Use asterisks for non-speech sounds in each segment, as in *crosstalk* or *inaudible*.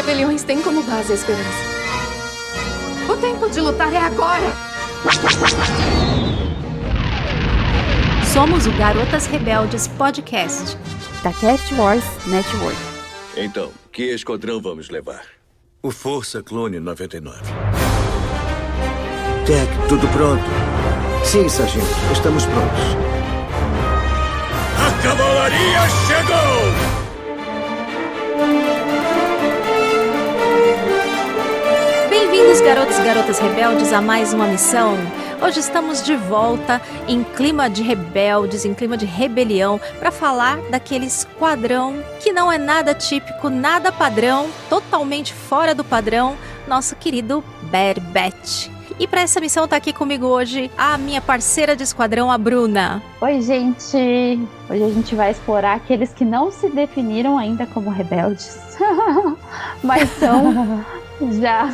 rebeliões têm como base a esperança. O tempo de lutar é agora! Somos o Garotas Rebeldes Podcast, da Cast Wars Network. Então, que esquadrão vamos levar? O Força Clone 99. Tech, tudo pronto? Sim, sargento, estamos prontos. A cavalaria chegou! Bem-vindos, garotos e garotas rebeldes, a mais uma missão. Hoje estamos de volta em clima de rebeldes, em clima de rebelião, para falar daquele esquadrão que não é nada típico, nada padrão, totalmente fora do padrão, nosso querido Batch. E para essa missão tá aqui comigo hoje a minha parceira de esquadrão, a Bruna. Oi, gente! Hoje a gente vai explorar aqueles que não se definiram ainda como rebeldes, *laughs* mas são *laughs* já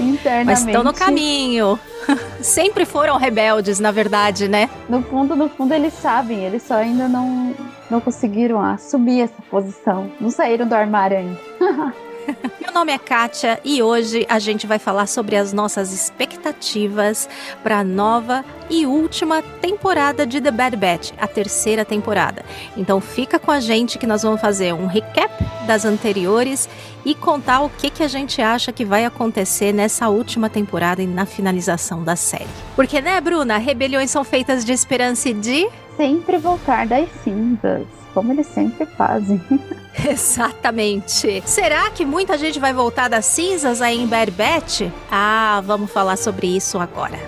internamente. Mas estão no caminho. *laughs* Sempre foram rebeldes, na verdade, né? No fundo, no fundo, eles sabem, eles só ainda não, não conseguiram assumir essa posição. Não saíram do armário ainda. *laughs* Meu nome é Kátia e hoje a gente vai falar sobre as nossas expectativas para a nova e última temporada de The Bad Batch, a terceira temporada. Então fica com a gente que nós vamos fazer um recap das anteriores e contar o que, que a gente acha que vai acontecer nessa última temporada e na finalização da série. Porque, né, Bruna? Rebeliões são feitas de esperança e de. Sempre voltar das cinzas, como eles sempre fazem. *laughs* *laughs* Exatamente. Será que muita gente vai voltar das cinzas aí em Batch? Ah, vamos falar sobre isso agora.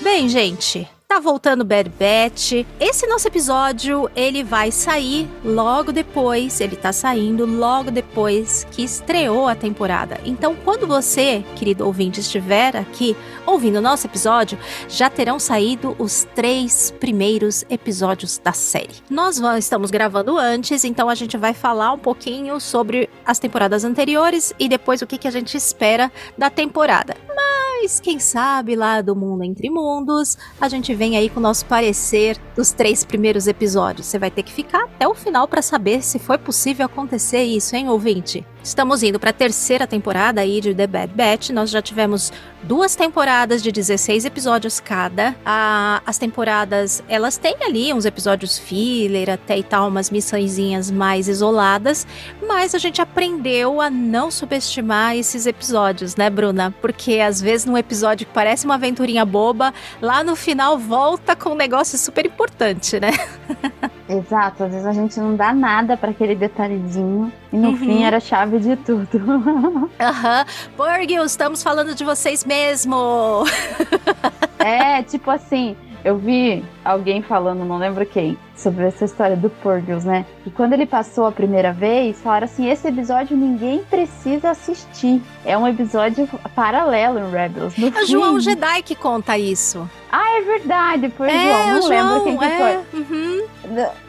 Bem, gente, Tá voltando Batch. Esse nosso episódio, ele vai sair logo depois, ele tá saindo logo depois que estreou a temporada. Então, quando você, querido ouvinte, estiver aqui ouvindo o nosso episódio, já terão saído os três primeiros episódios da série. Nós estamos gravando antes, então a gente vai falar um pouquinho sobre as temporadas anteriores e depois o que, que a gente espera da temporada. Mas quem sabe lá do Mundo Entre Mundos, a gente vem aí com o nosso parecer dos três primeiros episódios. Você vai ter que ficar até o final para saber se foi possível acontecer isso, hein, ouvinte? Estamos indo para a terceira temporada aí de The Bad Batch. Nós já tivemos duas temporadas de 16 episódios cada. Ah, as temporadas, elas têm ali uns episódios filler até e tal, umas missõezinhas mais isoladas, mas a gente aprendeu a não subestimar esses episódios, né, Bruna? Porque às vezes num episódio que parece uma aventurinha boba, lá no final volta com um negócio super importante, né? *laughs* Exato, às vezes a gente não dá nada para aquele detalhezinho e no uhum. fim era a chave de tudo. *laughs* Aham. Uhum. estamos falando de vocês mesmo. é, tipo assim, eu vi alguém falando, não lembro quem, sobre essa história do Purgles, né? E quando ele passou a primeira vez, falaram assim: esse episódio ninguém precisa assistir. É um episódio paralelo em Rebels. No é o João Jedi que conta isso. Ah, é verdade, foi é, João. Não João, lembro quem que é. foi. Uhum.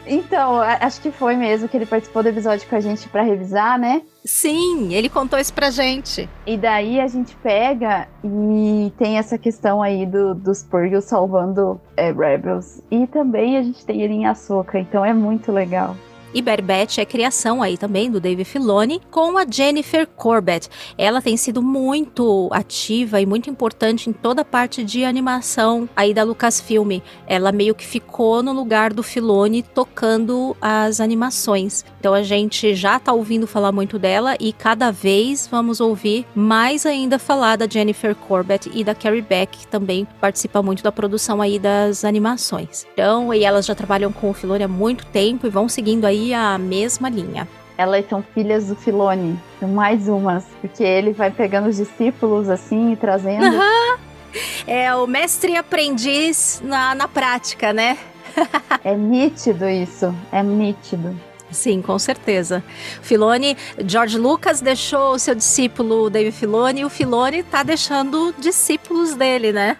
Então, acho que foi mesmo que ele participou do episódio com a gente para revisar, né? Sim, ele contou isso pra gente. E daí a gente pega e tem essa questão aí do, dos Purgles salvando é, Rebels. E também a gente tem ele em Açúcar, então é muito legal. E Batch é criação aí também do Dave Filoni com a Jennifer Corbett. Ela tem sido muito ativa e muito importante em toda a parte de animação aí da Lucasfilm. Ela meio que ficou no lugar do Filoni tocando as animações. Então a gente já tá ouvindo falar muito dela e cada vez vamos ouvir mais ainda falar da Jennifer Corbett e da Carrie Beck, que também participa muito da produção aí das animações. Então, e elas já trabalham com o Filoni há muito tempo e vão seguindo aí a mesma linha. Elas são filhas do Filone, mais umas, porque ele vai pegando os discípulos assim e trazendo. Uhum. É o mestre e aprendiz na, na prática, né? é nítido isso, é nítido. Sim, com certeza. Filone, George Lucas deixou o seu discípulo David Filone e o Filone tá deixando discípulos dele, né?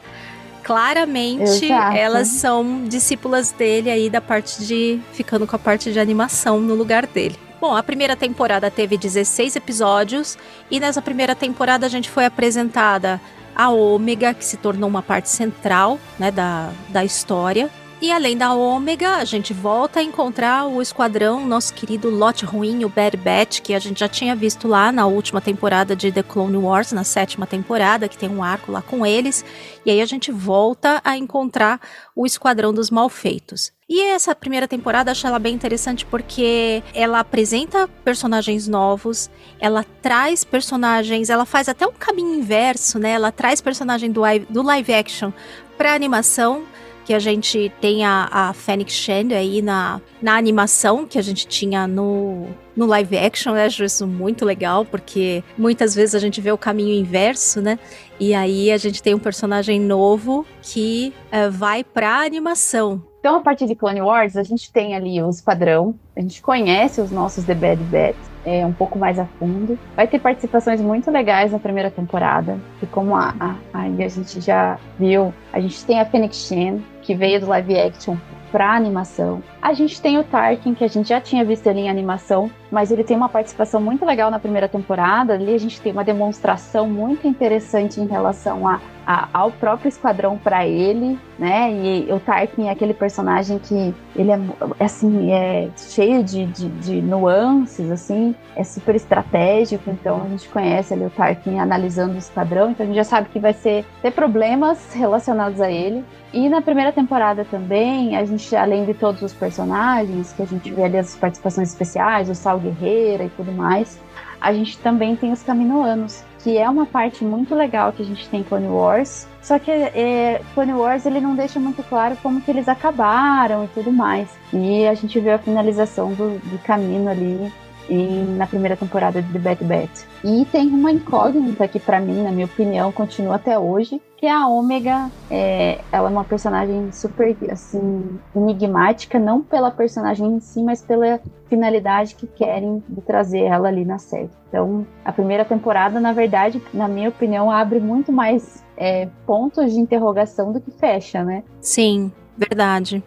Claramente Exato. elas são discípulas dele aí da parte de. ficando com a parte de animação no lugar dele. Bom, a primeira temporada teve 16 episódios e nessa primeira temporada a gente foi apresentada a Ômega, que se tornou uma parte central né, da, da história. E além da Ômega, a gente volta a encontrar o esquadrão, nosso querido Lot Ruim, o Bad Batch, que a gente já tinha visto lá na última temporada de The Clone Wars, na sétima temporada, que tem um arco lá com eles. E aí a gente volta a encontrar o esquadrão dos malfeitos. E essa primeira temporada acho ela bem interessante porque ela apresenta personagens novos, ela traz personagens, ela faz até um caminho inverso, né? Ela traz personagem do, do live action para animação que a gente tem a, a Fênix Shand aí na, na animação que a gente tinha no, no live action. Eu acho isso muito legal, porque muitas vezes a gente vê o caminho inverso, né? E aí a gente tem um personagem novo que uh, vai pra animação. Então, a partir de Clone Wars, a gente tem ali o esquadrão, a gente conhece os nossos The Bad Bats é, um pouco mais a fundo. Vai ter participações muito legais na primeira temporada, e como a, a, a, a gente já viu, a gente tem a Phoenix Shen, que veio do live action para animação. A gente tem o Tarkin, que a gente já tinha visto ele em animação, mas ele tem uma participação muito legal na primeira temporada. Ali a gente tem uma demonstração muito interessante em relação a, a ao próprio esquadrão para ele, né? E o Tarkin é aquele personagem que ele é assim, é cheio de, de, de nuances, assim, é super estratégico. Então a gente conhece ali o Tarkin analisando o esquadrão, então a gente já sabe que vai ser ter problemas relacionados a ele. E na primeira temporada também, a gente, além de todos os personagens, que a gente vê ali as participações especiais, o Sal Guerreira e tudo mais, a gente também tem os Caminoanos, que é uma parte muito legal que a gente tem em Clone Wars. Só que é, Clone Wars ele não deixa muito claro como que eles acabaram e tudo mais. E a gente vê a finalização do, do caminho ali em, na primeira temporada de The Bad Batch. E tem uma incógnita que, para mim, na minha opinião, continua até hoje, que é a Ômega. É, ela é uma personagem super, assim, enigmática, não pela personagem em si, mas pela finalidade que querem de trazer ela ali na série. Então, a primeira temporada, na verdade, na minha opinião, abre muito mais é, pontos de interrogação do que fecha, né? Sim, verdade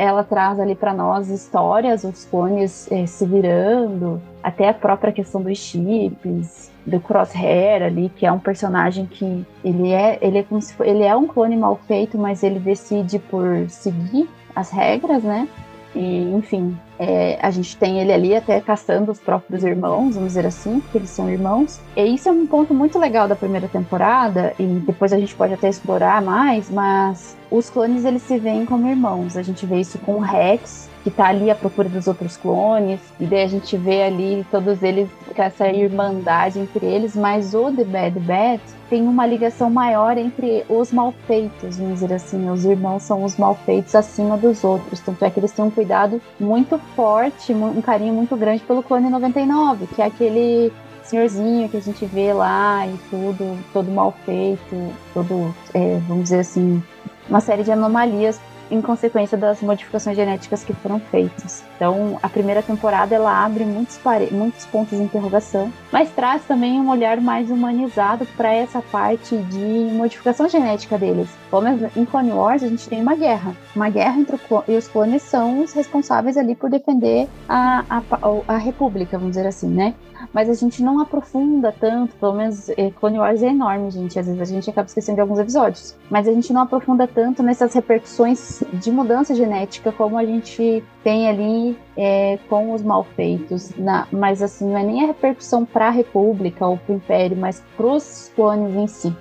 ela traz ali para nós histórias, os clones é, se virando, até a própria questão dos chips, do Crosshair ali, que é um personagem que ele é, ele é como se for, ele é um clone mal feito, mas ele decide por seguir as regras, né? E, enfim, é, a gente tem ele ali até caçando os próprios irmãos, vamos dizer assim, porque eles são irmãos. E isso é um ponto muito legal da primeira temporada, e depois a gente pode até explorar mais, mas os clones eles se veem como irmãos. A gente vê isso com o Rex, que tá ali à procura dos outros clones, e daí a gente vê ali todos eles com essa irmandade entre eles, mas o The Bad Batch tem uma ligação maior entre os malfeitos, vamos dizer assim, os irmãos são os malfeitos acima dos outros, tanto é que eles têm um cuidado muito forte, um carinho muito grande pelo clone 99, que é aquele senhorzinho que a gente vê lá e tudo, todo mal feito, todo, é, vamos dizer assim, uma série de anomalias em consequência das modificações genéticas que foram feitas. Então, a primeira temporada ela abre muitos, muitos pontos de interrogação, mas traz também um olhar mais humanizado para essa parte de modificação genética deles. Como em Clone Wars, a gente tem uma guerra. Uma guerra entre o e os clones são os responsáveis ali por defender a, a, a República, vamos dizer assim, né? Mas a gente não aprofunda tanto, pelo menos eh, Clone Wars é enorme, gente. Às vezes a gente acaba esquecendo de alguns episódios. Mas a gente não aprofunda tanto nessas repercussões de mudança genética como a gente tem ali é, com os malfeitos. Na, mas assim, não é nem a repercussão para a República ou para o Império, mas para os clones em si.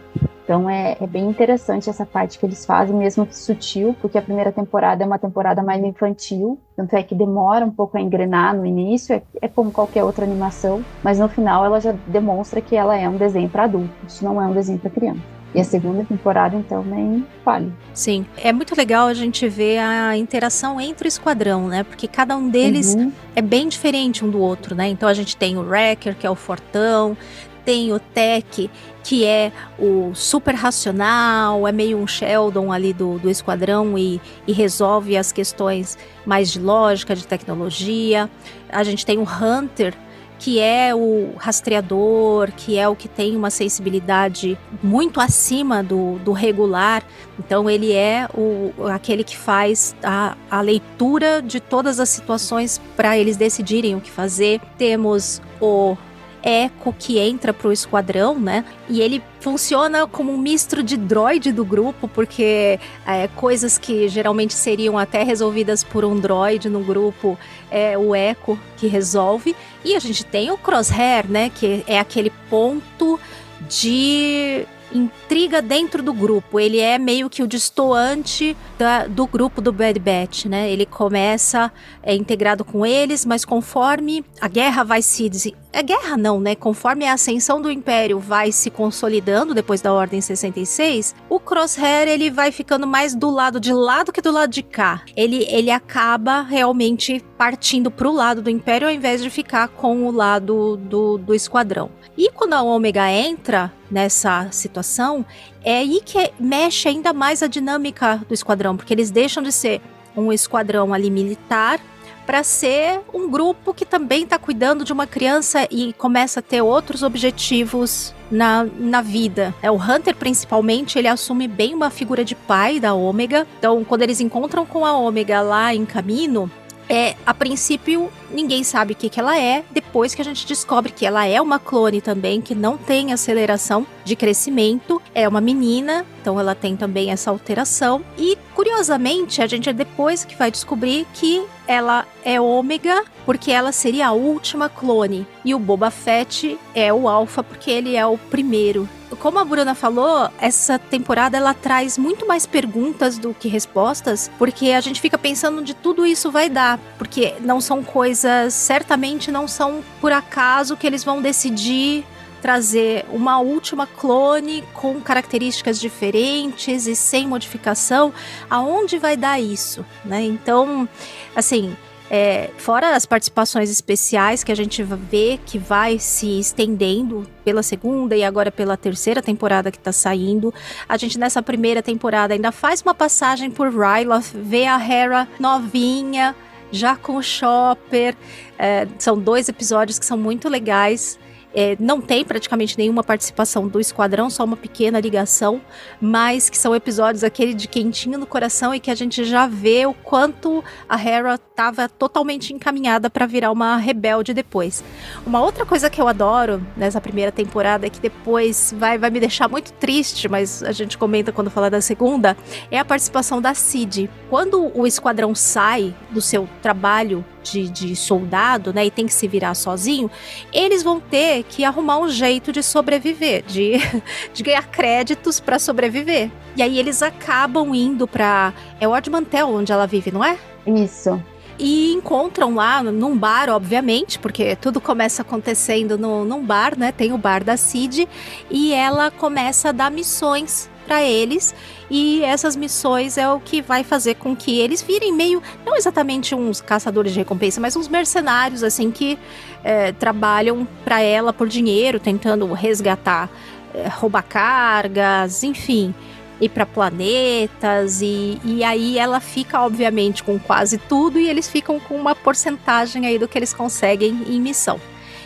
Então é, é, bem interessante essa parte que eles fazem, mesmo que sutil, porque a primeira temporada é uma temporada mais infantil, tanto é que demora um pouco a engrenar no início, é, é como qualquer outra animação, mas no final ela já demonstra que ela é um desenho para adultos, não é um desenho para criança. E a segunda temporada, então, nem fale. Sim. É muito legal a gente ver a interação entre o esquadrão, né? Porque cada um deles uhum. é bem diferente um do outro, né? Então a gente tem o Wrecker, que é o fortão, tem o Tech, que é o super racional, é meio um Sheldon ali do, do esquadrão e, e resolve as questões mais de lógica, de tecnologia. A gente tem o Hunter, que é o rastreador, que é o que tem uma sensibilidade muito acima do, do regular. Então ele é o, aquele que faz a, a leitura de todas as situações para eles decidirem o que fazer. Temos o Echo que entra pro esquadrão, né? E ele funciona como um misto de droid do grupo, porque é, coisas que geralmente seriam até resolvidas por um droid no grupo, é o Echo que resolve. E a gente tem o Crosshair, né? Que é aquele ponto de intriga dentro do grupo. Ele é meio que o destoante da, do grupo do Bad Batch, né? Ele começa é integrado com eles, mas conforme a guerra vai se é guerra não, né? Conforme a ascensão do Império vai se consolidando depois da Ordem 66, o Crosshair ele vai ficando mais do lado de lá do que do lado de cá. Ele, ele acaba realmente partindo pro lado do Império ao invés de ficar com o lado do, do esquadrão. E quando a Ômega entra nessa situação, é aí que mexe ainda mais a dinâmica do esquadrão, porque eles deixam de ser um esquadrão ali militar para ser um grupo que também está cuidando de uma criança e começa a ter outros objetivos na, na vida. É, o Hunter, principalmente, ele assume bem uma figura de pai da Ômega. Então, quando eles encontram com a Ômega lá em caminho, é, a princípio, ninguém sabe o que, que ela é. Depois que a gente descobre que ela é uma clone também, que não tem aceleração de crescimento, é uma menina, então ela tem também essa alteração. E curiosamente, a gente é depois que vai descobrir que ela é ômega, porque ela seria a última clone. E o Boba Fett é o alfa, porque ele é o primeiro como a Bruna falou, essa temporada ela traz muito mais perguntas do que respostas, porque a gente fica pensando onde tudo isso vai dar, porque não são coisas, certamente não são por acaso que eles vão decidir trazer uma última clone com características diferentes e sem modificação, aonde vai dar isso, né? Então, assim, é, fora as participações especiais que a gente vê que vai se estendendo pela segunda e agora pela terceira temporada que tá saindo. A gente nessa primeira temporada ainda faz uma passagem por Ryloth, vê a Hera novinha, já com o Chopper. É, são dois episódios que são muito legais. É, não tem praticamente nenhuma participação do esquadrão, só uma pequena ligação, mas que são episódios aquele de quentinho no coração e que a gente já vê o quanto a Hera estava totalmente encaminhada para virar uma rebelde depois. Uma outra coisa que eu adoro nessa primeira temporada é que depois vai, vai me deixar muito triste, mas a gente comenta quando falar da segunda, é a participação da Cid. Quando o esquadrão sai do seu trabalho de, de soldado, né, e tem que se virar sozinho, eles vão ter que arrumar um jeito de sobreviver, de, *laughs* de ganhar créditos para sobreviver. E aí eles acabam indo para é o Mantel onde ela vive, não é? Isso e encontram lá num bar, obviamente, porque tudo começa acontecendo no, num bar, né? Tem o bar da Cid e ela começa a dar missões para eles e essas missões é o que vai fazer com que eles virem meio, não exatamente uns caçadores de recompensa, mas uns mercenários, assim, que é, trabalham para ela por dinheiro, tentando resgatar, é, roubar cargas, enfim ir para planetas e, e aí ela fica obviamente com quase tudo e eles ficam com uma porcentagem aí do que eles conseguem em missão.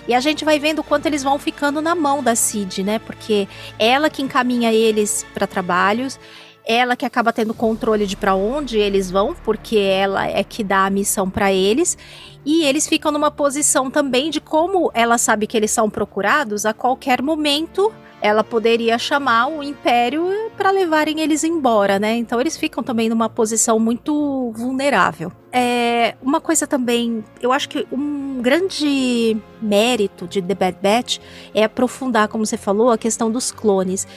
E a gente vai vendo o quanto eles vão ficando na mão da Cid, né? Porque ela que encaminha eles para trabalhos, ela que acaba tendo controle de para onde eles vão, porque ela é que dá a missão para eles. E eles ficam numa posição também de como ela sabe que eles são procurados, a qualquer momento ela poderia chamar o império para levarem eles embora, né? Então eles ficam também numa posição muito vulnerável. É, uma coisa também, eu acho que um grande mérito de The Bad Batch é aprofundar, como você falou, a questão dos clones.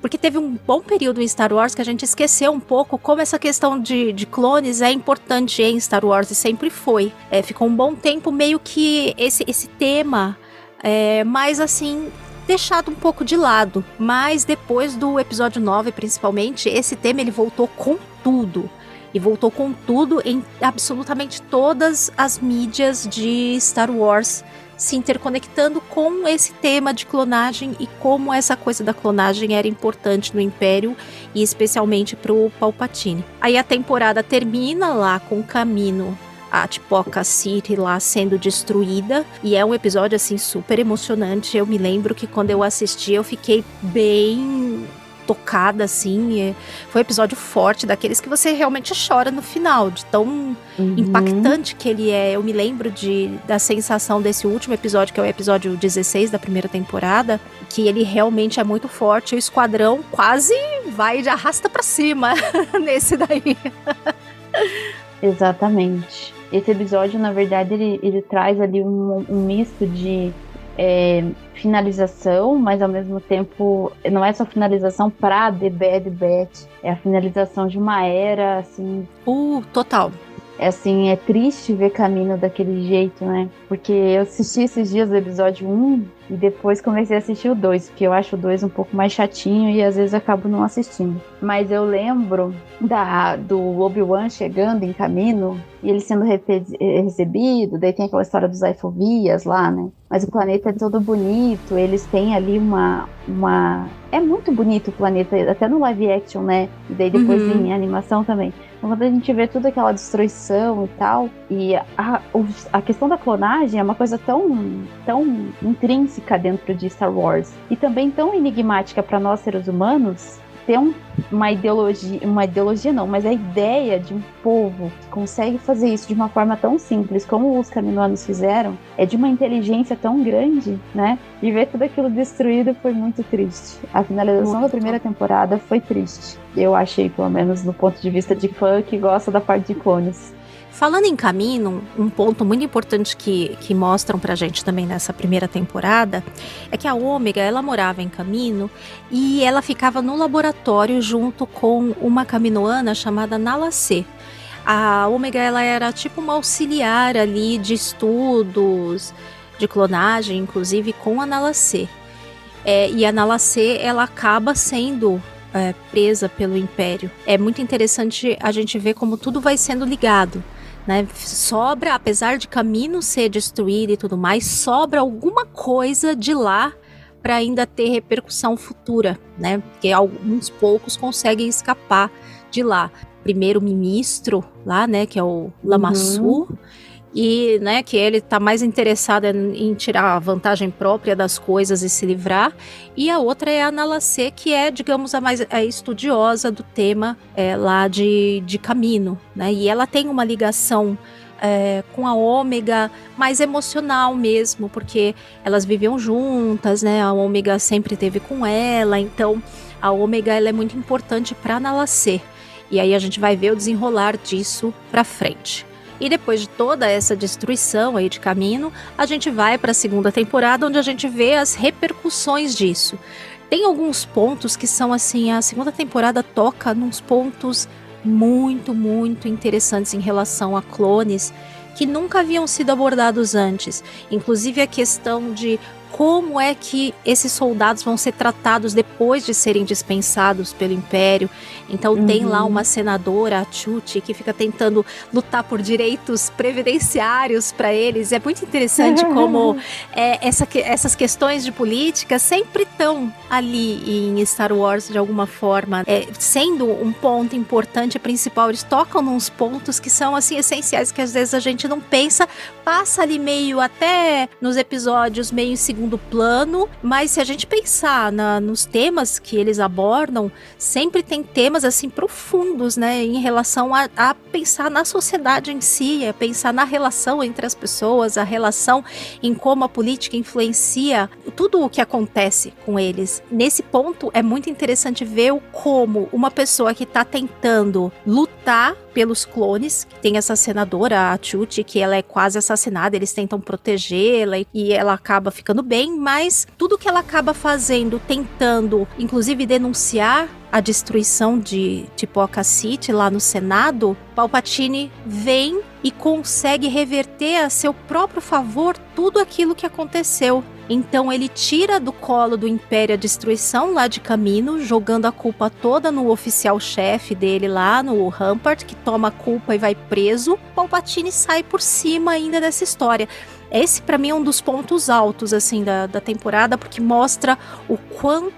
Porque teve um bom período em Star Wars que a gente esqueceu um pouco como essa questão de, de clones é importante em Star Wars e sempre foi. É, ficou um bom tempo meio que esse, esse tema é, mais assim deixado um pouco de lado. Mas depois do episódio 9, principalmente, esse tema ele voltou com tudo. E voltou com tudo em absolutamente todas as mídias de Star Wars se interconectando com esse tema de clonagem e como essa coisa da clonagem era importante no Império e especialmente para o Palpatine. Aí a temporada termina lá com o Camino a Tipoca City lá sendo destruída. E é um episódio assim super emocionante. Eu me lembro que quando eu assisti eu fiquei bem tocada, assim. É, foi um episódio forte, daqueles que você realmente chora no final, de tão uhum. impactante que ele é. Eu me lembro de, da sensação desse último episódio, que é o episódio 16 da primeira temporada, que ele realmente é muito forte. O esquadrão quase vai de arrasta para cima *laughs* nesse daí. Exatamente. Esse episódio, na verdade, ele, ele traz ali um, um misto de é, finalização, mas ao mesmo tempo não é só finalização para The Bad Batch, é a finalização de uma era, assim. Uh, total. É assim, é triste ver caminho daquele jeito, né? Porque eu assisti esses dias o episódio 1 e depois comecei a assistir o 2, porque eu acho o 2 um pouco mais chatinho e às vezes acabo não assistindo. Mas eu lembro da, do Obi-Wan chegando em caminho e ele sendo recebido, daí tem aquela história dos Aifovias lá, né? Mas o planeta é todo bonito, eles têm ali uma, uma. É muito bonito o planeta, até no live action, né? E daí depois uhum. em animação também. Quando a gente vê toda aquela destruição e tal, e a, a questão da clonagem é uma coisa tão, tão intrínseca dentro de Star Wars e também tão enigmática para nós seres humanos ter um, uma ideologia, uma ideologia não, mas a ideia de um povo que consegue fazer isso de uma forma tão simples como os caminoanos fizeram, é de uma inteligência tão grande, né? E ver tudo aquilo destruído foi muito triste. A finalização muito. da primeira temporada foi triste. Eu achei, pelo menos do ponto de vista de fã que gosta da parte de clones. Falando em caminho, um ponto muito importante que, que mostram pra gente também nessa primeira temporada é que a Ômega, ela morava em Camino e ela ficava no laboratório junto com uma caminoana chamada Nalacê. A Ômega, ela era tipo uma auxiliar ali de estudos, de clonagem, inclusive com a Nalacê. É, e a Nalacê, ela acaba sendo é, presa pelo Império. É muito interessante a gente ver como tudo vai sendo ligado. Né? Sobra, apesar de caminho ser destruído e tudo mais, sobra alguma coisa de lá para ainda ter repercussão futura, né? Porque alguns poucos conseguem escapar de lá. Primeiro ministro lá, né, que é o Lamassu, uhum e né, que ele está mais interessado em, tirar a vantagem própria das coisas e se livrar. E a outra é a Nalacê, que é, digamos, a mais a estudiosa do tema é, lá de, de Camino. Né? E ela tem uma ligação é, com a Ômega mais emocional mesmo, porque elas viviam juntas, né? A Ômega sempre teve com ela, então a Ômega ela é muito importante para Nalacê. E aí a gente vai ver o desenrolar disso para frente. E depois de toda essa destruição aí de caminho, a gente vai para a segunda temporada onde a gente vê as repercussões disso. Tem alguns pontos que são assim, a segunda temporada toca nos pontos muito, muito interessantes em relação a clones que nunca haviam sido abordados antes, inclusive a questão de como é que esses soldados vão ser tratados depois de serem dispensados pelo Império. Então uhum. tem lá uhum. uma senadora, a Chuchi, que fica tentando lutar por direitos previdenciários para eles. É muito interessante *laughs* como é, essa, essas questões de política sempre estão ali em Star Wars de alguma forma, é, sendo um ponto importante principal. Eles tocam nos pontos que são assim essenciais que às vezes a gente não pensa, passa ali meio até nos episódios meio segundo segundo plano, mas se a gente pensar na, nos temas que eles abordam, sempre tem temas assim profundos, né, em relação a, a pensar na sociedade em si, a pensar na relação entre as pessoas, a relação em como a política influencia tudo o que acontece com eles. Nesse ponto é muito interessante ver o como uma pessoa que está tentando lutar pelos clones. Tem essa senadora, a Chuchi, que ela é quase assassinada, eles tentam protegê-la e ela acaba ficando bem, mas tudo que ela acaba fazendo, tentando, inclusive denunciar a destruição de Tipoca City lá no Senado, Palpatine vem e consegue reverter a seu próprio favor tudo aquilo que aconteceu. Então ele tira do colo do Império a destruição lá de Camino, jogando a culpa toda no oficial-chefe dele lá, no Rampart, que toma a culpa e vai preso. Palpatine sai por cima ainda dessa história. Esse para mim é um dos pontos altos assim da, da temporada, porque mostra o quanto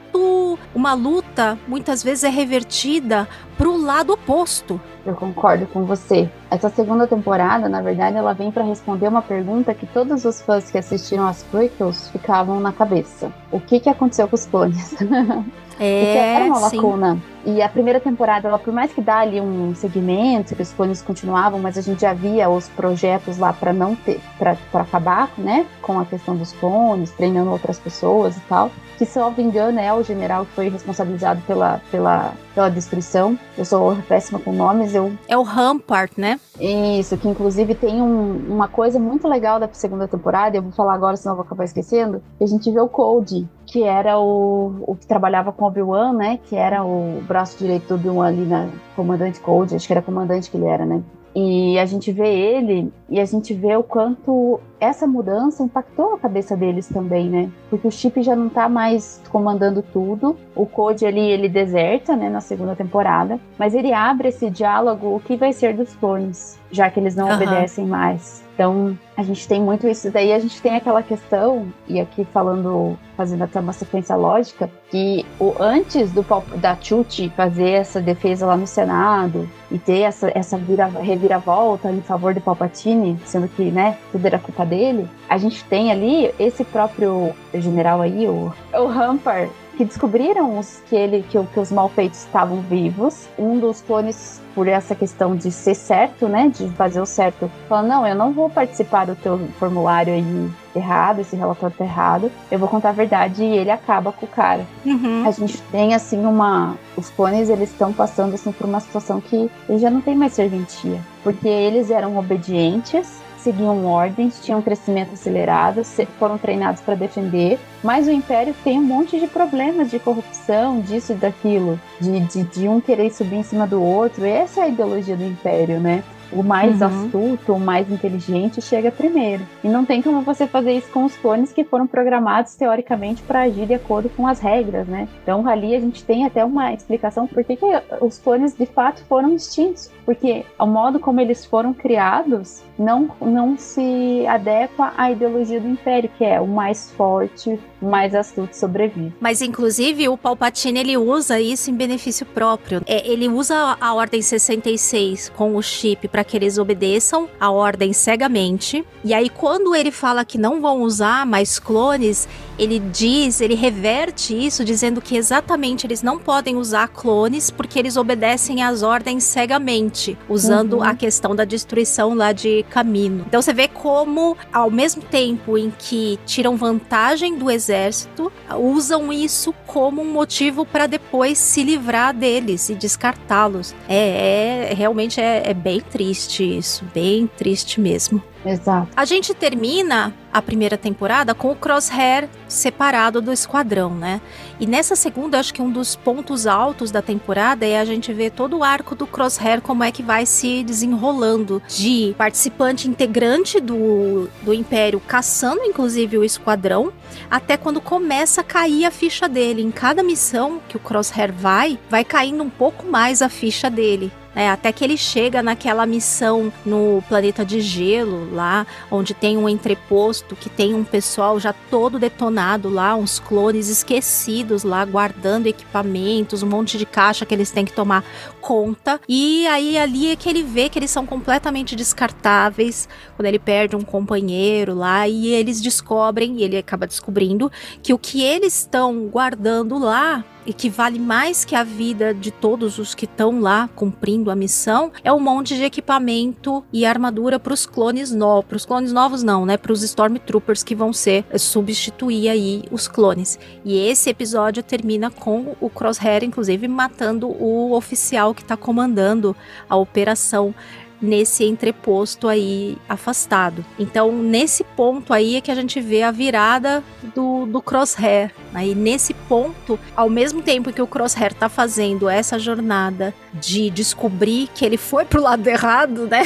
uma luta muitas vezes é revertida pro lado oposto. Eu concordo com você. Essa segunda temporada, na verdade, ela vem para responder uma pergunta que todos os fãs que assistiram as prequels ficavam na cabeça. O que que aconteceu com os clones? *laughs* É, Porque era uma sim. lacuna. E a primeira temporada, ela por mais que dá ali um segmento, que os clones continuavam, mas a gente já via os projetos lá para não ter, para acabar, né, com a questão dos clones, treinando outras pessoas e tal. Que, se eu não me engano, é o general que foi responsabilizado pela, pela, pela destruição. Eu sou péssima com nomes, eu É o Rampart, né? isso, que inclusive tem um- uma coisa muito legal da segunda temporada, eu vou falar agora, senão eu vou acabar esquecendo, que a gente vê o Code, que era o, o que trabalhava com Obi-Wan, né? Que era o braço direito do Obi-Wan ali na Comandante Code, acho que era comandante que ele era, né? E a gente vê ele e a gente vê o quanto essa mudança impactou a cabeça deles também, né? Porque o Chip já não tá mais comandando tudo. O Code ali, ele deserta, né, na segunda temporada. Mas ele abre esse diálogo, o que vai ser dos clones, já que eles não Aham. obedecem mais. Então, a gente tem muito isso. Daí a gente tem aquela questão, e aqui falando, fazendo até uma sequência lógica, que o antes do da Chuchi fazer essa defesa lá no Senado e ter essa, essa vira- reviravolta em favor do Palpatine, sendo que, né, tudo era culpa dele, a gente tem ali esse próprio general aí, o, o Rampart, que descobriram os, que ele que, que os malfeitos estavam vivos. Um dos clones, por essa questão de ser certo, né, de fazer o certo, falou: não, eu não vou participar do teu formulário aí errado, esse relatório tá errado. Eu vou contar a verdade e ele acaba com o cara. Uhum. A gente tem assim uma, os clones eles estão passando assim por uma situação que eles já não tem mais serventia, porque eles eram obedientes seguiam ordens, tinham um crescimento acelerado, foram treinados para defender, mas o Império tem um monte de problemas de corrupção, disso e daquilo, de, de, de um querer subir em cima do outro. Essa é a ideologia do Império, né? O mais Uhum. astuto, o mais inteligente chega primeiro. E não tem como você fazer isso com os clones que foram programados teoricamente para agir de acordo com as regras, né? Então ali a gente tem até uma explicação por que, que os clones de fato foram extintos. Porque o modo como eles foram criados não, não se adequa à ideologia do Império, que é o mais forte, o mais astuto sobrevive. Mas, inclusive, o Palpatine, ele usa isso em benefício próprio. É, ele usa a Ordem 66 com o chip para que eles obedeçam a Ordem cegamente. E aí, quando ele fala que não vão usar mais clones, ele diz, ele reverte isso, dizendo que exatamente eles não podem usar clones porque eles obedecem às ordens cegamente, usando Uhum. a questão da destruição lá de Camino. Então você vê como, ao mesmo tempo em que tiram vantagem do exército, usam isso como um motivo para depois se livrar deles e descartá-los. É, é- realmente é, é bem triste isso, bem triste mesmo. Exato. A gente termina a primeira temporada com o Crosshair separado do esquadrão, né? E nessa segunda, acho que um dos pontos altos da temporada é a gente ver todo o arco do Crosshair, como é que vai se desenrolando de participante integrante do, do Império, caçando inclusive o esquadrão, até quando começa a cair a ficha dele. Em cada missão que o Crosshair vai, vai caindo um pouco mais a ficha dele. Né? até que ele chega naquela missão no planeta de gelo lá, onde tem um entreposto que tem um pessoal já todo detonado lá, uns clones esquecidos lá, guardando equipamentos, um monte de caixa que eles têm que tomar conta. E aí ali é que ele vê que eles são completamente descartáveis, quando ele perde um companheiro lá, e eles descobrem, e ele acaba descobrindo, que o que eles estão guardando lá e que vale mais que a vida de todos os que estão lá cumprindo a missão, é um monte de equipamento e armadura para os clones novos, para os clones novos não, né, para os Stormtroopers que vão ser substituir aí os clones. E esse episódio termina com o Crosshair inclusive matando o oficial que está comandando a operação nesse entreposto aí afastado. Então, nesse ponto aí é que a gente vê a virada do, do Crosshair. Aí, nesse ponto, ao mesmo tempo que o Crosshair tá fazendo essa jornada de descobrir que ele foi pro lado *laughs* errado, né?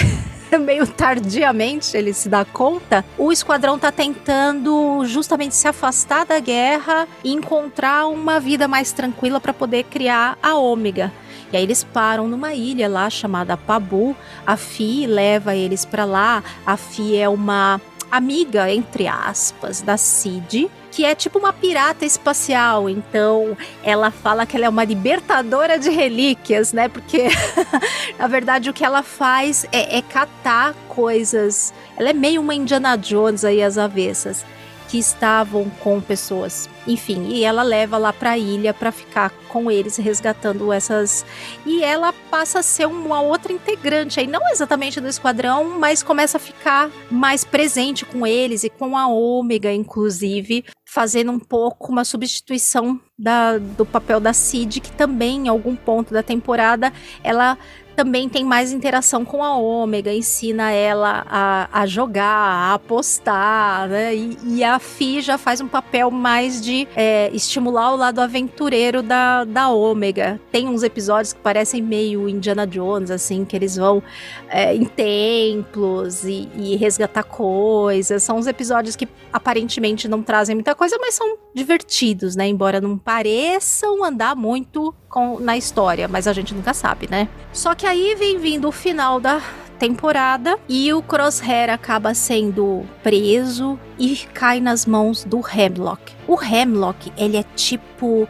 *laughs* Meio tardiamente ele se dá conta, o esquadrão tá tentando justamente se afastar da guerra e encontrar uma vida mais tranquila para poder criar a Ômega. E aí eles param numa ilha lá chamada Pabu. A Fi leva eles para lá. A Fi é uma amiga, entre aspas, da Cid, que é tipo uma pirata espacial. Então, ela fala que ela é uma libertadora de relíquias, né? Porque, *laughs* na verdade, o que ela faz é, é catar coisas. Ela é meio uma Indiana Jones aí, às avessas que estavam com pessoas. Enfim, e ela leva lá para a ilha para ficar com eles resgatando essas e ela passa a ser uma outra integrante aí, não exatamente do esquadrão, mas começa a ficar mais presente com eles e com a Ômega inclusive, fazendo um pouco uma substituição da, do papel da Cid, que também em algum ponto da temporada ela também tem mais interação com a Ômega, ensina ela a, a jogar, a apostar, né? E, e, a Fi já faz um papel mais de é, estimular o lado aventureiro da, da Ômega. Tem uns episódios que parecem meio Indiana Jones, assim, que eles vão é, em templos e, e resgatar coisas. São uns episódios que aparentemente não trazem muita coisa, mas são divertidos, né? Embora não pareçam andar muito com, na história, mas a gente nunca sabe, né? Só que aí vem vindo o final da temporada e o Crosshair acaba sendo preso e cai nas mãos do Hemlock. O Hemlock, ele é tipo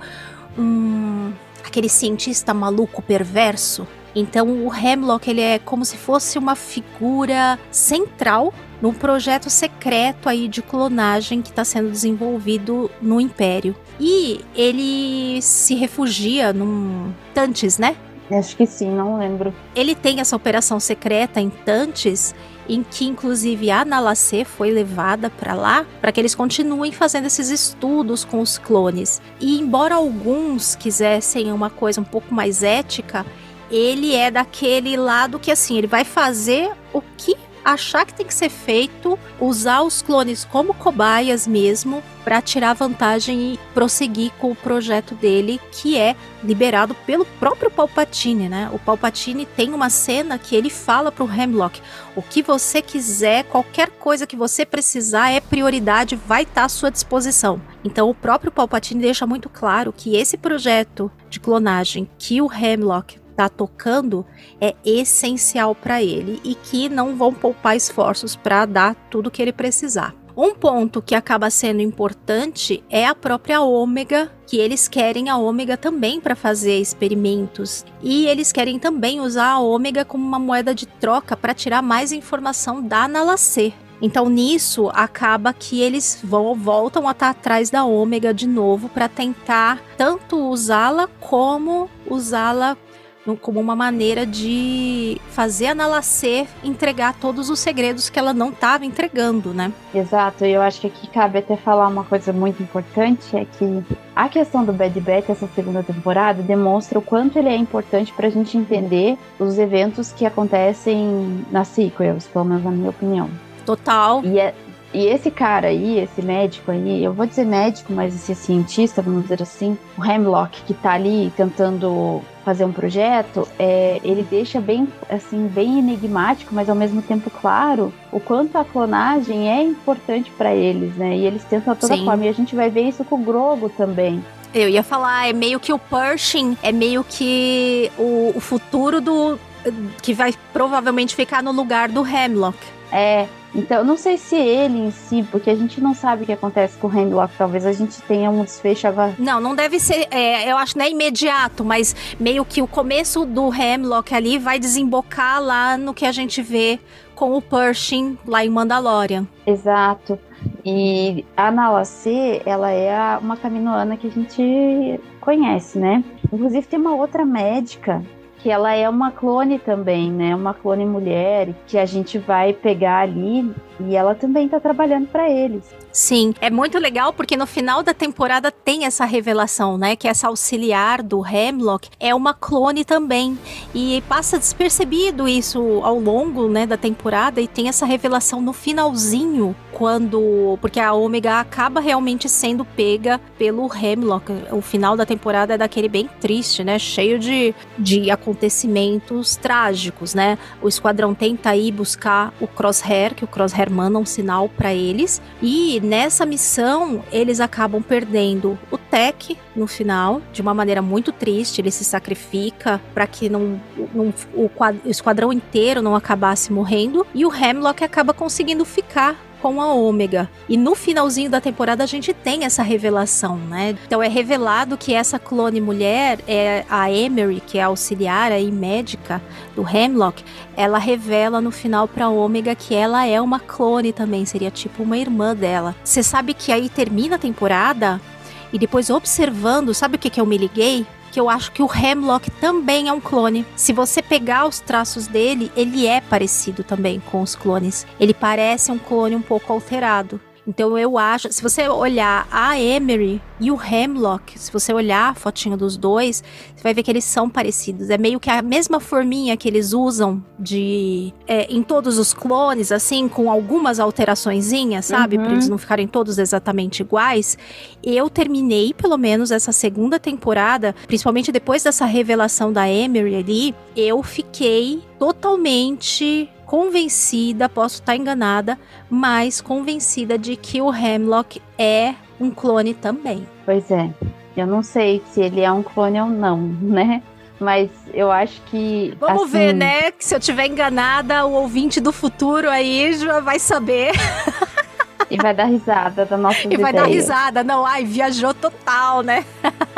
um aquele cientista maluco perverso. Então o Hemlock ele é como se fosse uma figura central num projeto secreto aí de clonagem que está sendo desenvolvido no Império. E ele se refugia num Tantes, né? Acho que sim, não lembro. Ele tem essa operação secreta em Tantes, em que inclusive a Nalacê foi levada para lá para que eles continuem fazendo esses estudos com os clones. E embora alguns quisessem uma coisa um pouco mais ética, ele é daquele lado que assim, ele vai fazer o que achar que tem que ser feito, usar os clones como cobaias mesmo para tirar vantagem e prosseguir com o projeto dele, que é liberado pelo próprio Palpatine, né? O Palpatine tem uma cena que ele fala pro Hemlock: "O que você quiser, qualquer coisa que você precisar é prioridade, vai estar tá à sua disposição". Então o próprio Palpatine deixa muito claro que esse projeto de clonagem que o Hemlock está tocando é essencial para ele e que não vão poupar esforços para dar tudo que ele precisar. Um ponto que acaba sendo importante é a própria ômega, que eles querem a ômega também para fazer experimentos. E eles querem também usar a ômega como uma moeda de troca para tirar mais informação da Nalacê. Então nisso acaba que eles vão, voltam a estar atrás da ômega de novo para tentar tanto usá-la como usá-la como uma maneira de fazer a Nalacer entregar todos os segredos que ela não estava entregando, né? Exato, e eu acho que aqui cabe até falar uma coisa muito importante, é que a questão do Bad Batch, essa segunda temporada, demonstra o quanto ele é importante para a gente entender os eventos que acontecem nas sequels, pelo menos na minha opinião. Total. E é, e esse cara aí, esse médico aí, eu vou dizer médico, mas esse cientista, vamos dizer assim, o Hemlock, que tá ali tentando fazer um projeto, é, ele deixa bem, assim, bem enigmático, mas ao mesmo tempo claro, o quanto a clonagem é importante para eles, né? E eles tentam a toda Sim. forma. E a gente vai ver isso com o Grogo também. Eu ia falar, é meio que o Pershing, é meio que o, o futuro do. que vai provavelmente ficar no lugar do Hemlock. É, então, não sei se ele em si, porque a gente não sabe o que acontece com o Hemlock, talvez a gente tenha um desfecho agora. Não, não deve ser, é, eu acho, não é imediato, mas meio que o começo do Hemlock ali vai desembocar lá no que a gente vê com o Pershing lá em Mandalorian. Exato. E a Nalacê, ela é uma caminoana que a gente conhece, né? Inclusive tem uma outra médica que ela é uma clone também, né? Uma clone mulher que a gente vai pegar ali e ela também tá trabalhando para eles. Sim, é muito legal porque no final da temporada tem essa revelação, né? Que essa auxiliar do Hemlock é uma clone também. E passa despercebido isso ao longo né, da temporada e tem essa revelação no finalzinho, quando. Porque a Ômega acaba realmente sendo pega pelo Hemlock. O final da temporada é daquele bem triste, né? Cheio de, de acontecimentos trágicos, né? O esquadrão tenta ir buscar o Crosshair, que o Crosshair manda um sinal para eles. E nessa missão, eles acabam perdendo o Tech, no final, de uma maneira muito triste. Ele se sacrifica para que não, não o, o esquadrão inteiro não acabasse morrendo. E o Hemlock acaba conseguindo ficar com a Ômega. E no finalzinho da temporada a gente tem essa revelação, né? Então é revelado que essa clone mulher é a Emery, que é auxiliar aí médica do Hemlock, ela revela no final para Ômega que ela é uma clone também, seria tipo uma irmã dela. Você sabe que aí termina a temporada e depois observando, sabe o que que eu me liguei? Que eu acho que o Hemlock também é um clone. Se você pegar os traços dele, ele é parecido também com os clones. Ele parece um clone um pouco alterado. Então eu acho, se você olhar a Emery e o Hemlock, se você olhar a fotinho dos dois, você vai ver que eles são parecidos. É meio que a mesma forminha que eles usam de é, em todos os clones, assim, com algumas alteraçõezinhas, sabe? Uhum. Para eles não ficarem todos exatamente iguais. Eu terminei, pelo menos, essa segunda temporada, principalmente depois dessa revelação da Emery ali, eu fiquei totalmente convencida, posso estar enganada, mas convencida de que o Hemlock é um clone também. Pois é. Eu não sei se ele é um clone ou não, *laughs* né? Mas eu acho que. Vamos assim... ver, né? Que se eu tiver enganada, o ouvinte do futuro aí já vai saber. E vai dar risada da *laughs* nossa E vai dar risada. Não, ai, viajou total, né?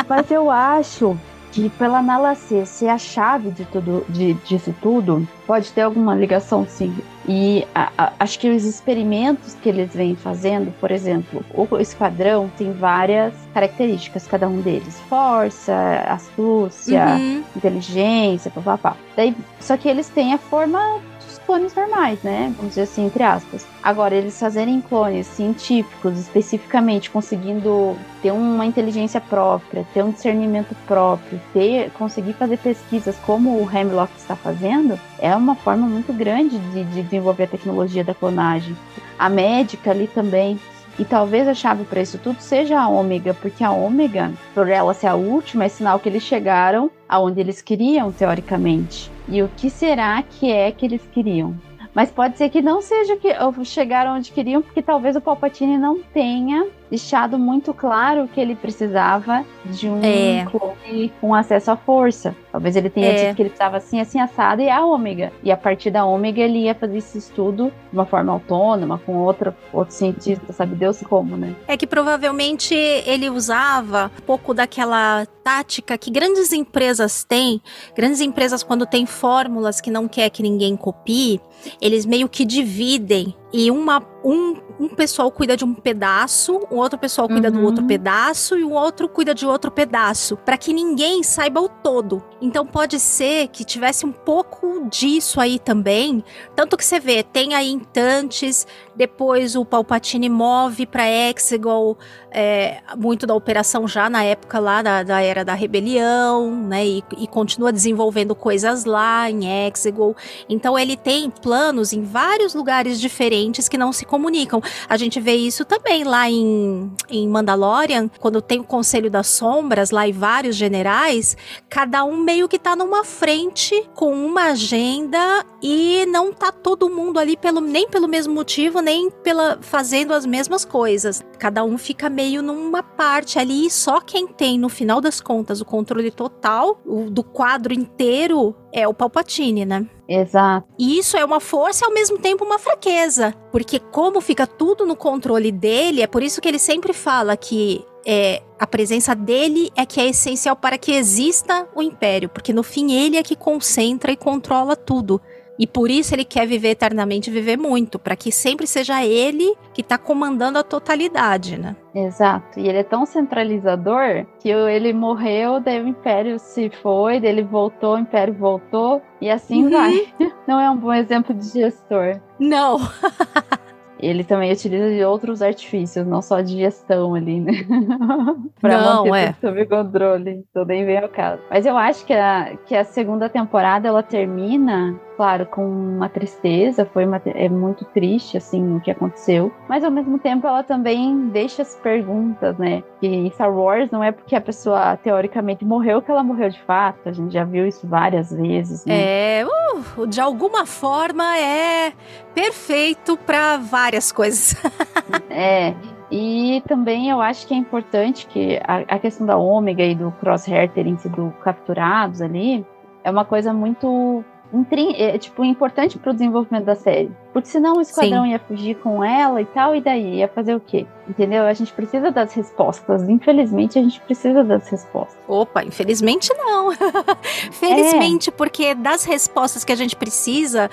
Mas eu acho que pela C ser a chave de tudo, de, disso tudo, pode ter alguma ligação sim. E a, a, acho que os experimentos que eles vêm fazendo, por exemplo, o esquadrão tem várias características, cada um deles: força, astúcia, uhum. inteligência, papapá. Daí, só que eles têm a forma clones normais, né? Vamos dizer assim, entre aspas. Agora, eles fazerem clones científicos, especificamente conseguindo ter uma inteligência própria, ter um discernimento próprio, ter, conseguir fazer pesquisas como o Hemlock está fazendo, é uma forma muito grande de, de desenvolver a tecnologia da clonagem. A médica ali também e talvez a chave para isso tudo seja a ômega, porque a ômega, por ela ser a última, é sinal que eles chegaram aonde eles queriam, teoricamente. E o que será que é que eles queriam? Mas pode ser que não seja que chegaram onde queriam, porque talvez o Palpatine não tenha deixado muito claro que ele precisava de um é. clone com acesso à força. Talvez ele tenha é. dito que ele precisava assim, assim, assado e a ômega. E a partir da ômega ele ia fazer esse estudo de uma forma autônoma, com outra, outro cientista, sabe Deus como, né? É que provavelmente ele usava um pouco daquela tática que grandes empresas têm. Grandes empresas, quando têm fórmulas que não quer que ninguém copie, eles meio que dividem e uma, um, um pessoal cuida de um pedaço, o outro pessoal cuida uhum. do outro uhum. pedaço e o outro cuida de outro pedaço, para que ninguém saiba o todo. Então pode ser que tivesse um pouco disso aí também, tanto que você vê, tem aí instantes, depois o Palpatine move para Exegol, é, muito da operação já na época lá da, da era da rebelião, né? E, e, continua desenvolvendo coisas lá em Exegol. Então ele tem planos em vários lugares diferentes que não se comunicam. A gente vê isso também lá em, em Mandalorian, quando tem o Conselho das Sombras lá e vários generais, cada um meio que tá numa frente com uma agenda e não tá todo mundo ali pelo, nem pelo mesmo motivo, nem pela fazendo as mesmas coisas. Cada um fica meio numa parte ali, só quem tem, no final das contas, o controle total o, do quadro inteiro é o Palpatine, né? Exato. E isso é uma força e ao mesmo tempo uma fraqueza. Porque como fica tudo no controle dele, é por isso que ele sempre fala que é, a presença dele é que é essencial para que exista o império, porque no fim ele é que concentra e controla tudo. E por isso ele quer viver eternamente, viver muito, para que sempre seja ele que está comandando a totalidade, né? Exato. E ele é tão centralizador que ele morreu, daí o império se foi, daí ele voltou, o império voltou, e assim uhum. vai. *laughs* Não é um bom exemplo de gestor. Não. *laughs* ele também utiliza de outros artifícios, não só de gestão ali, né? *laughs* pra não, manter é. tudo sob controle. Tudo bem vem ao caso. Mas eu acho que a, que a segunda temporada ela termina claro, com uma tristeza, foi uma, é muito triste, assim, o que aconteceu. Mas ao mesmo tempo ela também deixa as perguntas, né? Que Star Wars não é porque a pessoa teoricamente morreu que ela morreu de fato. A gente já viu isso várias vezes, né? É, uh, de alguma forma é perfeito para várias coisas. *laughs* é. E também eu acho que é importante que a, a questão da ômega e do crosshair terem sido capturados ali é uma coisa muito é, tipo, importante pro desenvolvimento da série. Porque senão o esquadrão Sim. ia fugir com ela e tal, e daí? Ia fazer o quê? Entendeu? A gente precisa das respostas. Infelizmente, a gente precisa das respostas. Opa, infelizmente não. *laughs* Felizmente, é. porque das respostas que a gente precisa,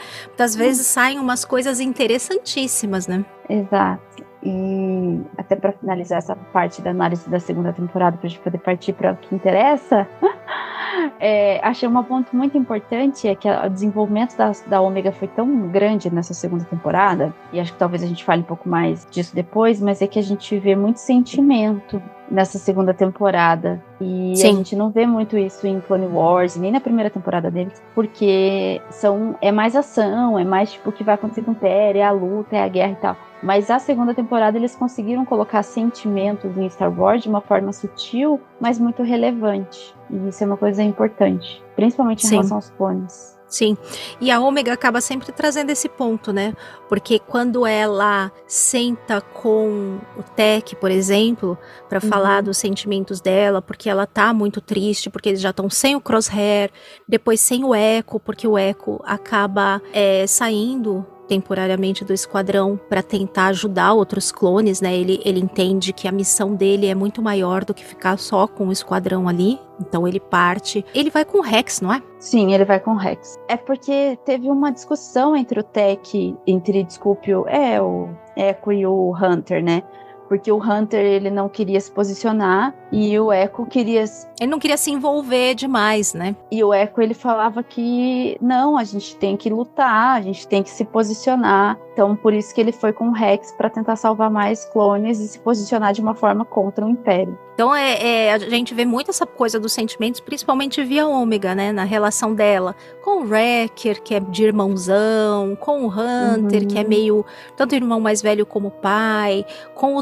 vezes hum. saem umas coisas interessantíssimas, né? Exato. E até para finalizar essa parte da análise da segunda temporada, para a gente poder partir para o que interessa, *laughs* é, achei um ponto muito importante é que o desenvolvimento da, da Ômega foi tão grande nessa segunda temporada, e acho que talvez a gente fale um pouco mais disso depois, mas é que a gente vê muito sentimento nessa segunda temporada. E Sim. a gente não vê muito isso em Clone Wars, nem na primeira temporada deles, porque são é mais ação, é mais tipo o que vai acontecer com o é a luta, é a guerra e tal. Mas a segunda temporada eles conseguiram colocar sentimentos em Star Wars de uma forma sutil, mas muito relevante. E isso é uma coisa importante, principalmente em Sim. relação aos clones. Sim. E a Ômega acaba sempre trazendo esse ponto, né? Porque quando ela senta com o Tech, por exemplo, para uhum. falar dos sentimentos dela, porque ela tá muito triste, porque eles já estão sem o Crosshair, depois sem o Echo, porque o Echo acaba é, saindo temporariamente do esquadrão para tentar ajudar outros clones, né? Ele, ele entende que a missão dele é muito maior do que ficar só com o esquadrão ali. Então ele parte. Ele vai com o Rex, não é? Sim, ele vai com o Rex. É porque teve uma discussão entre o Tech, entre, desculpe, o, é, o Echo e o Hunter, né? Porque o Hunter ele não queria se posicionar e o Echo queria ele não queria se envolver demais, né? E o Echo ele falava que não, a gente tem que lutar, a gente tem que se posicionar. Então por isso que ele foi com o Rex para tentar salvar mais clones e se posicionar de uma forma contra o Império. Então é, é, a gente vê muito essa coisa dos sentimentos, principalmente via Ômega, né? Na relação dela com o Wrecker, que é de irmãozão, com o Hunter, uhum. que é uhum. meio tanto irmão mais velho como pai, com o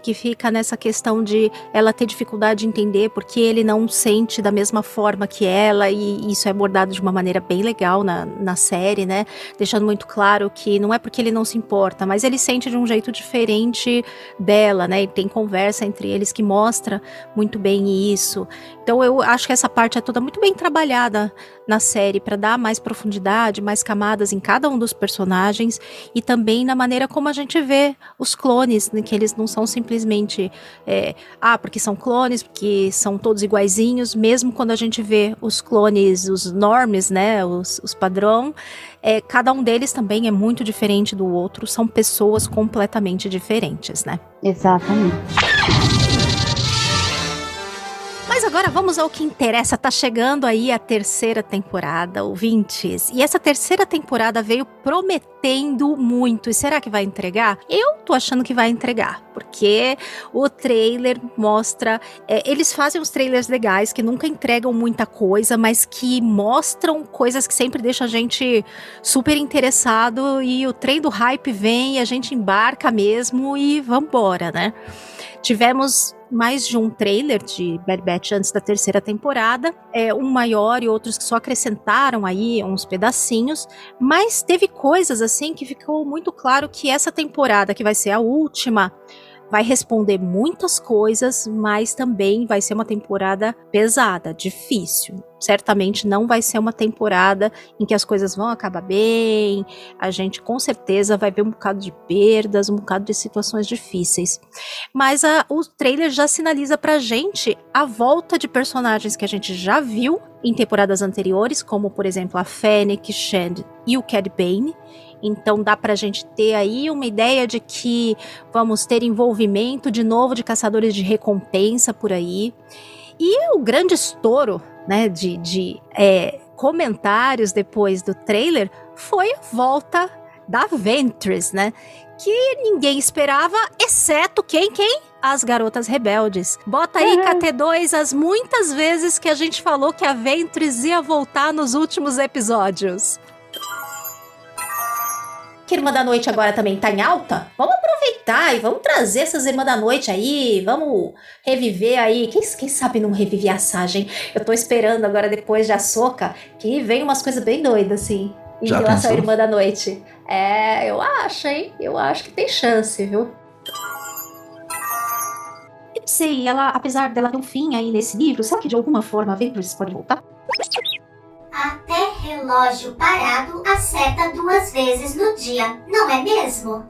Que fica nessa questão de ela ter dificuldade de entender porque ele não sente da mesma forma que ela, e isso é abordado de uma maneira bem legal na, na série, né? Deixando muito claro que não é porque ele não se importa, mas ele sente de um jeito diferente dela, né? E tem conversa entre eles que mostra mostra muito bem isso. Então eu acho que essa parte é toda muito bem trabalhada na série para dar mais profundidade, mais camadas em cada um dos personagens e também na maneira como a gente vê os clones, né, que eles não são simplesmente é, ah, porque são clones, porque são todos iguaizinhos, mesmo quando a gente vê os clones, os normes, né, os, os padrão, é, cada um deles também é muito diferente do outro, são pessoas completamente diferentes, né? Exatamente. Agora vamos ao que interessa. Tá chegando aí a terceira temporada, ouvintes. E essa terceira temporada veio prometendo muito. E será que vai entregar? Eu tô achando que vai entregar, porque o trailer mostra. É, eles fazem uns trailers legais que nunca entregam muita coisa, mas que mostram coisas que sempre deixam a gente super interessado. E o trem do hype vem e a gente embarca mesmo e vambora, né? Tivemos mais de um trailer de Bad Batch antes da terceira temporada, é, um maior e outros que só acrescentaram aí uns pedacinhos, mas teve coisas assim que ficou muito claro que essa temporada, que vai ser a última, vai responder muitas coisas, mas também vai ser uma temporada pesada, difícil. Certamente não vai ser uma temporada em que as coisas vão acabar bem, a gente com certeza vai ver um bocado de perdas, um bocado de situações difíceis. Mas a, o trailer já sinaliza pra gente a volta de personagens que a gente já viu em temporadas anteriores, como por exemplo a Fennec, Shand e o Cad Bane então dá para a gente ter aí uma ideia de que vamos ter envolvimento de novo de caçadores de recompensa por aí. E o grande estouro né, de, de é, comentários depois do trailer foi a volta da Ventress, né? Que ninguém esperava, exceto quem? Quem? As garotas rebeldes. Bota aí, uhum. KT2, as muitas vezes que a gente falou que a Ventress ia voltar nos últimos episódios que Irmã da Noite agora também tá em alta, vamos aproveitar e vamos trazer essas Irmãs da Noite aí, vamos reviver aí. Quem, quem sabe não reviver a Sagem? Eu tô esperando agora, depois de Açoka, que vem umas coisas bem doidas, assim, em Já relação pensou? à Irmã da Noite. É, eu acho, hein? Eu acho que tem chance, viu? sei, ela, apesar dela ter um fim aí nesse livro, será que de alguma forma a Ventress pode voltar? Até relógio parado acerta duas vezes no dia, não é mesmo?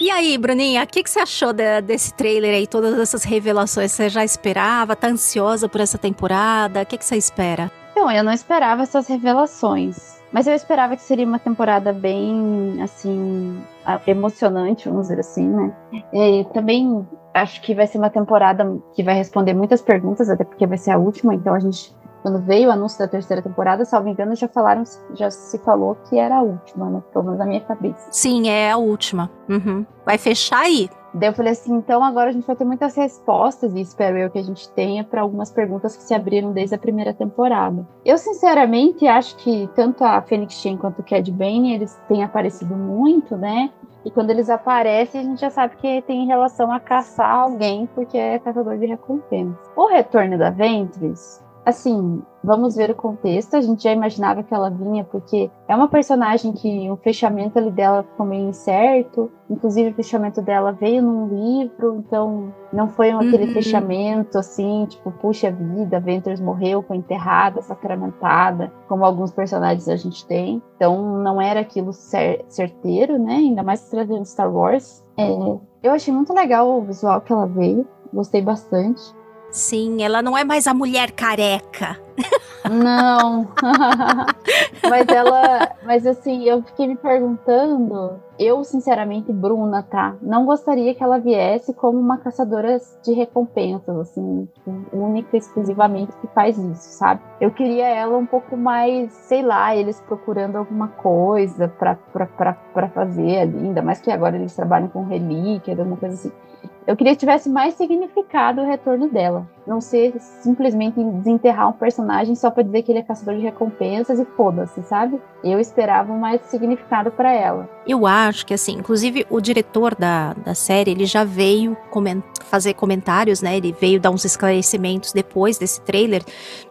E aí, Bruninha, o que, que, você achou de, desse trailer aí, todas essas revelações? Você já esperava? Tá ansiosa por essa temporada? O que, que você espera? Então, eu não esperava essas revelações. Mas eu esperava que seria uma temporada bem, assim, emocionante, vamos dizer assim, né? E também acho que vai ser uma temporada que vai responder muitas perguntas, até porque vai ser a última, então a gente quando veio o anúncio da terceira temporada, salvo engano, já falaram, já se falou que era a última, né? Pelo menos na minha cabeça. Sim, é a última. Uhum. Vai fechar aí. Daí eu falei assim, então agora a gente vai ter muitas respostas, e espero eu que a gente tenha, para algumas perguntas que se abriram desde a primeira temporada. Eu, sinceramente, acho que tanto a Phoenix Shen quanto o Cad Bane, eles têm aparecido muito, né? E quando eles aparecem, a gente já sabe que tem relação a caçar alguém, porque é caçador de recompensa. O retorno da Ventress, assim, vamos ver o contexto. A gente já imaginava que ela vinha, porque é uma personagem que o fechamento ali dela ficou meio incerto. Inclusive, o fechamento dela veio num livro, então não foi aquele uhum. fechamento assim, tipo, puxa vida, Ventress morreu, foi enterrada, sacramentada, como alguns personagens a gente tem. Então, não era aquilo cer certeiro, né? Ainda mais trazendo Star Wars. É, eu achei muito legal o visual que ela veio, gostei bastante. Sim, ela não é mais a mulher careca. Não. *laughs* *laughs* mas ela. Mas assim, eu fiquei me perguntando. Eu, sinceramente, Bruna, tá? Não gostaria que ela viesse como uma caçadora de recompensas, assim, única, exclusivamente que faz isso, sabe? Eu queria ela um pouco mais, sei lá, eles procurando alguma coisa para fazer ali, ainda mais que agora eles trabalham com relíquia, alguma coisa assim. Eu queria que tivesse mais significado o retorno dela. Não ser simplesmente desenterrar um personagem só para dizer que ele é caçador de recompensas e foda-se, sabe? Eu esperava mais significado para ela. Eu acho que, assim, inclusive o diretor da, da série, ele já veio fazer comentários, né? Ele veio dar uns esclarecimentos depois desse trailer,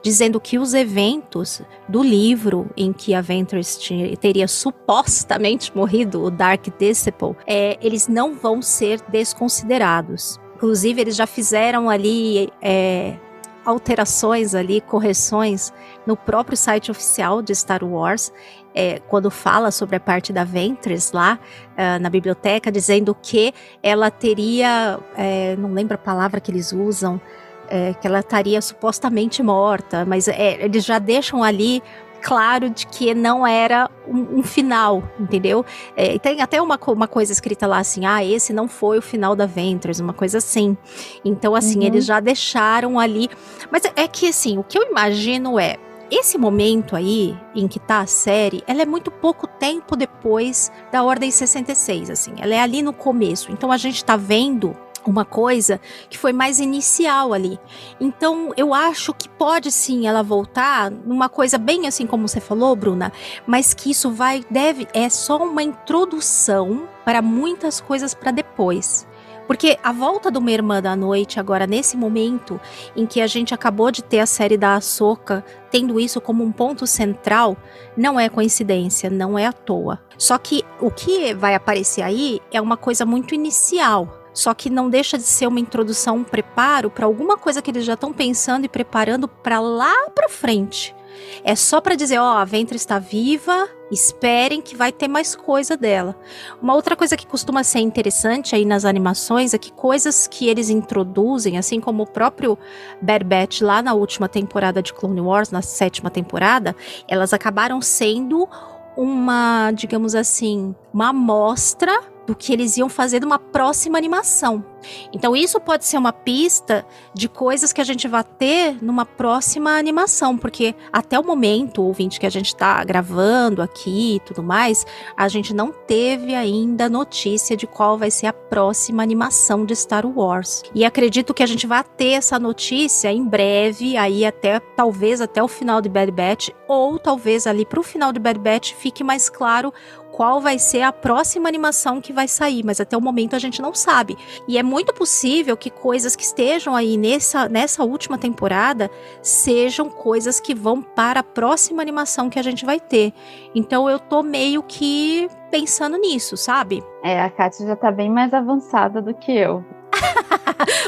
dizendo que os eventos do livro em que a Ventress teria supostamente morrido, o Dark Disciple, é, eles não vão ser desconsiderados. Inclusive, eles já fizeram ali é, alterações ali, correções no próprio site oficial de Star Wars, é, quando fala sobre a parte da Ventress lá uh, na biblioteca, dizendo que ela teria, é, não lembro a palavra que eles usam, é, que ela estaria supostamente morta, mas é, eles já deixam ali claro de que não era um, um final, entendeu? É, tem até uma, uma coisa escrita lá assim, ah, esse não foi o final da Ventures, uma coisa assim. Então, assim, uhum. eles já deixaram ali. Mas é que, assim, o que eu imagino é, esse momento aí em que tá a série, ela é muito pouco tempo depois da Ordem 66, assim. Ela é ali no começo. Então a gente tá vendo uma coisa que foi mais inicial ali. Então, eu acho que pode sim ela voltar numa coisa bem assim como você falou, Bruna, mas que isso vai deve é só uma introdução para muitas coisas para depois. Porque a volta do Uma Irmã da Noite, agora nesse momento em que a gente acabou de ter a série da Ahsoka, tendo isso como um ponto central, não é coincidência, não é à toa. Só que o que vai aparecer aí é uma coisa muito inicial só que não deixa de ser uma introdução, um preparo para alguma coisa que eles já estão pensando e preparando para lá para frente. É só para dizer, ó, a Ventre está viva, esperem que vai ter mais coisa dela. Uma outra coisa que costuma ser interessante aí nas animações é que coisas que eles introduzem, assim como o próprio Bad Batch lá na última temporada de Clone Wars, na sétima temporada, elas acabaram sendo uma, digamos assim, uma amostra do que eles iam fazer numa próxima animação. Então isso pode ser uma pista de coisas que a gente vai ter numa próxima animação, porque até o momento, ouvinte que a gente está gravando aqui e tudo mais, a gente não teve ainda notícia de qual vai ser a próxima animação de Star Wars. E acredito que a gente vai ter essa notícia em breve, aí até talvez até o final de Bad Batch ou talvez ali para o final de Bad Batch fique mais claro qual vai ser a próxima animação que vai sair, mas até o momento a gente não sabe. E é muito possível que coisas que estejam aí nessa, nessa última temporada sejam coisas que vão para a próxima animação que a gente vai ter. Então eu tô meio que pensando nisso, sabe? É, a Kátia já tá bem mais avançada do que eu.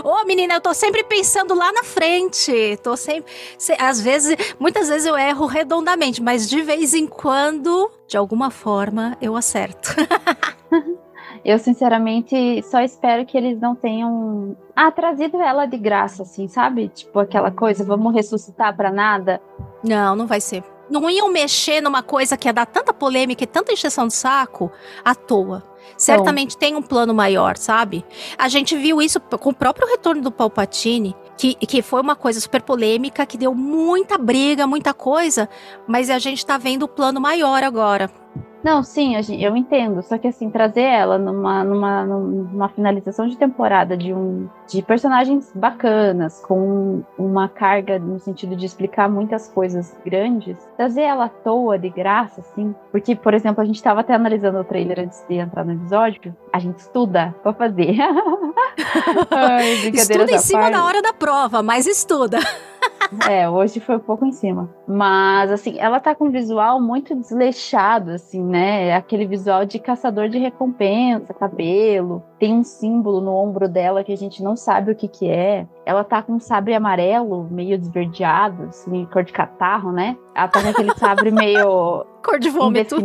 Ô, Ô, menina, eu tô sempre pensando lá na frente. Tô sempre. se- Às vezes, muitas vezes eu erro redondamente, mas de vez em quando, de alguma forma, eu acerto. *laughs* Eu, sinceramente, só espero que eles não tenham ah, trazido ela de graça, assim, sabe? Tipo aquela coisa, vamos ressuscitar pra nada. Não, não vai ser. Não iam mexer numa coisa que ia dar tanta polêmica e tanta encheção de saco à toa. Certamente tem um plano maior, sabe? A gente viu isso com o próprio retorno do Palpatine, que, que foi uma coisa super polêmica, que deu muita briga, muita coisa, mas a gente tá vendo o plano maior agora. Não, sim, eu entendo. Só que assim, trazer ela numa, numa, numa finalização de temporada de um de personagens bacanas, com uma carga no sentido de explicar muitas coisas grandes, trazer ela à toa, de graça, assim. Porque, por exemplo, a gente estava até analisando o trailer antes de entrar no episódio. A gente estuda pra fazer. *laughs* Ai, Estuda em cima parte. da hora da prova, mas estuda. *laughs* É, hoje foi um pouco em cima. Mas, assim, ela tá com um visual muito desleixado, assim, né? Aquele visual de caçador de recompensa, cabelo. Tem um símbolo no ombro dela que a gente não sabe o que que é. Ela tá com um sabre amarelo, meio desverdeado, assim, cor de catarro, né? Ela tá com aquele *laughs* sabre meio Cor de vômito.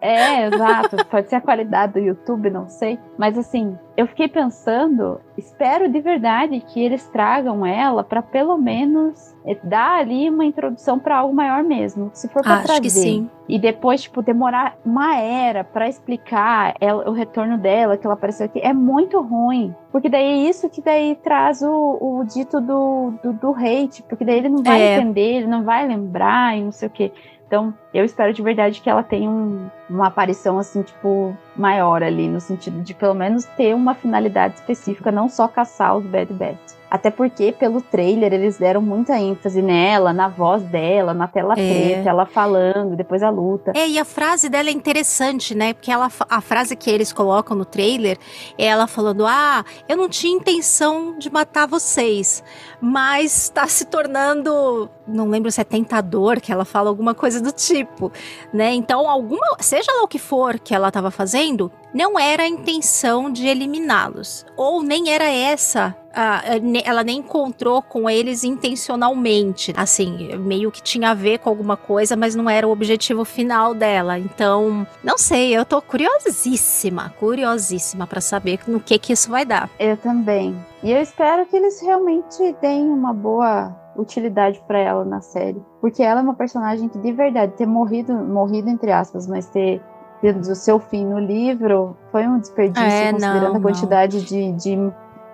É, exato. Pode ser a qualidade do YouTube, não sei. Mas assim, eu fiquei pensando, espero de verdade que eles tragam ela pra pelo menos eh, dar ali uma introdução pra algo maior mesmo. Se for pra Acho trazer. que sim. E depois, tipo, demorar uma era pra explicar ela- o retorno dela, que ela apareceu aqui, é muito ruim. Porque daí é isso que daí traz o, o dito do, do, do hate. Porque daí ele não vai É. entender, ele não vai lembrar e não sei o quê. Então, eu espero de verdade que ela tenha um- uma aparição, assim, tipo, maior ali, no sentido de pelo menos ter uma finalidade específica, não só caçar os Bad Bats. Até porque, pelo trailer, eles deram muita ênfase nela, na voz dela, na tela É. preta, ela falando, depois a luta. É, e a frase dela é interessante, né? Porque ela, a frase que eles colocam no trailer é ela falando: Ah, eu não tinha intenção de matar vocês, mas tá se tornando. Não lembro se é tentador, que ela fala alguma coisa do tipo, né? Então, alguma. Seja lá o que for que ela tava fazendo, não era a intenção de eliminá-los. Ou nem era essa. a- ela nem encontrou com eles intencionalmente. Assim, meio que tinha a ver com alguma coisa, mas não era o objetivo final dela. Então, não sei, eu tô curiosíssima, curiosíssima pra saber no que que isso vai dar. Eu também. E eu espero que eles realmente deem uma boa utilidade pra ela na série. Porque ela é uma personagem que, de verdade, ter morrido, morrido entre aspas, mas ter tido o seu fim no livro foi um desperdício, É, considerando não, a quantidade de, de,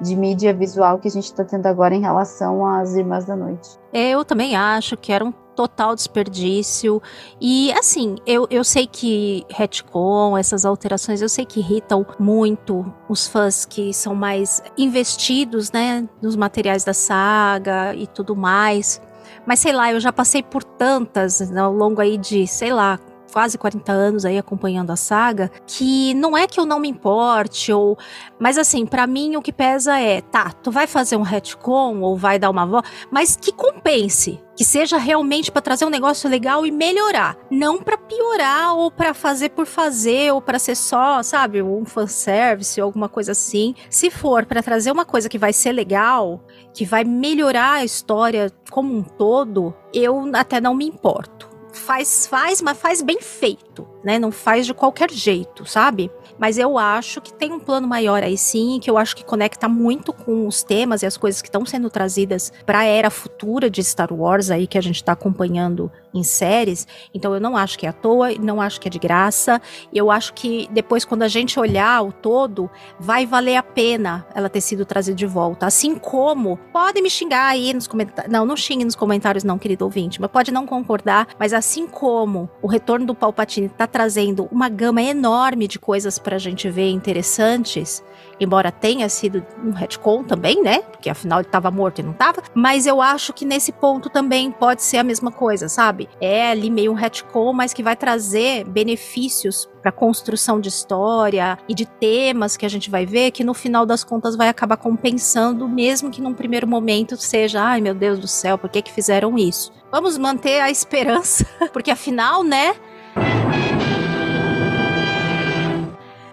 de mídia visual que a gente tá tendo agora em relação às Irmãs da Noite. Eu também acho que era um total desperdício. E assim, eu, eu sei que retcon, essas alterações, eu sei que irritam muito os fãs que são mais investidos, né, nos materiais da saga e tudo mais. Mas sei lá, eu já passei por tantas né, ao longo aí de, sei lá, quase 40 anos aí acompanhando a saga, que não é que eu não me importe ou mas assim, pra mim o que pesa é, tá, tu vai fazer um retcon ou vai dar uma voz, mas que compense, que seja realmente pra trazer um negócio legal e melhorar, não pra piorar ou pra fazer por fazer ou pra ser só, sabe, um fanservice ou alguma coisa assim. Se for pra trazer uma coisa que vai ser legal, que vai melhorar a história como um todo, eu até não me importo. Faz, faz, mas faz bem feito, né? Não faz de qualquer jeito, sabe? Mas eu acho que tem um plano maior aí sim, que eu acho que conecta muito com os temas e as coisas que estão sendo trazidas para a era futura de Star Wars aí que a gente está acompanhando em séries. Então eu não acho que é à toa, não acho que é de graça. Eu acho que depois quando a gente olhar o todo, vai valer a pena ela ter sido trazida de volta. Assim como podem me xingar aí nos comentários. Não, não xingue nos comentários não, querido ouvinte, mas pode não concordar, mas assim como o retorno do Palpatine tá trazendo uma gama enorme de coisas pra gente ver interessantes, embora tenha sido um retcon também, né? Porque afinal ele tava morto e não tava, mas eu acho que nesse ponto também pode ser a mesma coisa, sabe? É ali meio um retcon, mas que vai trazer benefícios para construção de história e de temas que a gente vai ver que no final das contas vai acabar compensando, mesmo que num primeiro momento seja, ai meu Deus do céu, por que que fizeram isso? Vamos manter a esperança, *laughs* porque afinal, né?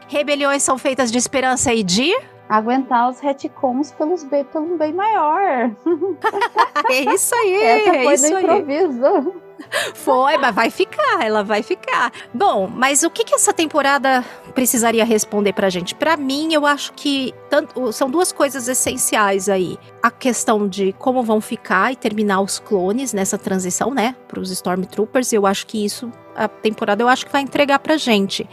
Rebeliões são feitas de esperança e de aguentar os retcons pelos bem, pelo bem maior. *laughs* É isso aí, Essa é foi isso no aí. Foi, mas vai ficar, ela vai ficar. Bom, mas o que, que essa temporada precisaria responder pra gente? Pra mim, eu acho que tanto- são duas coisas essenciais aí. A questão de como vão ficar e terminar os clones nessa transição, né, pros Stormtroopers. Eu acho que isso a temporada eu acho que vai entregar pra gente.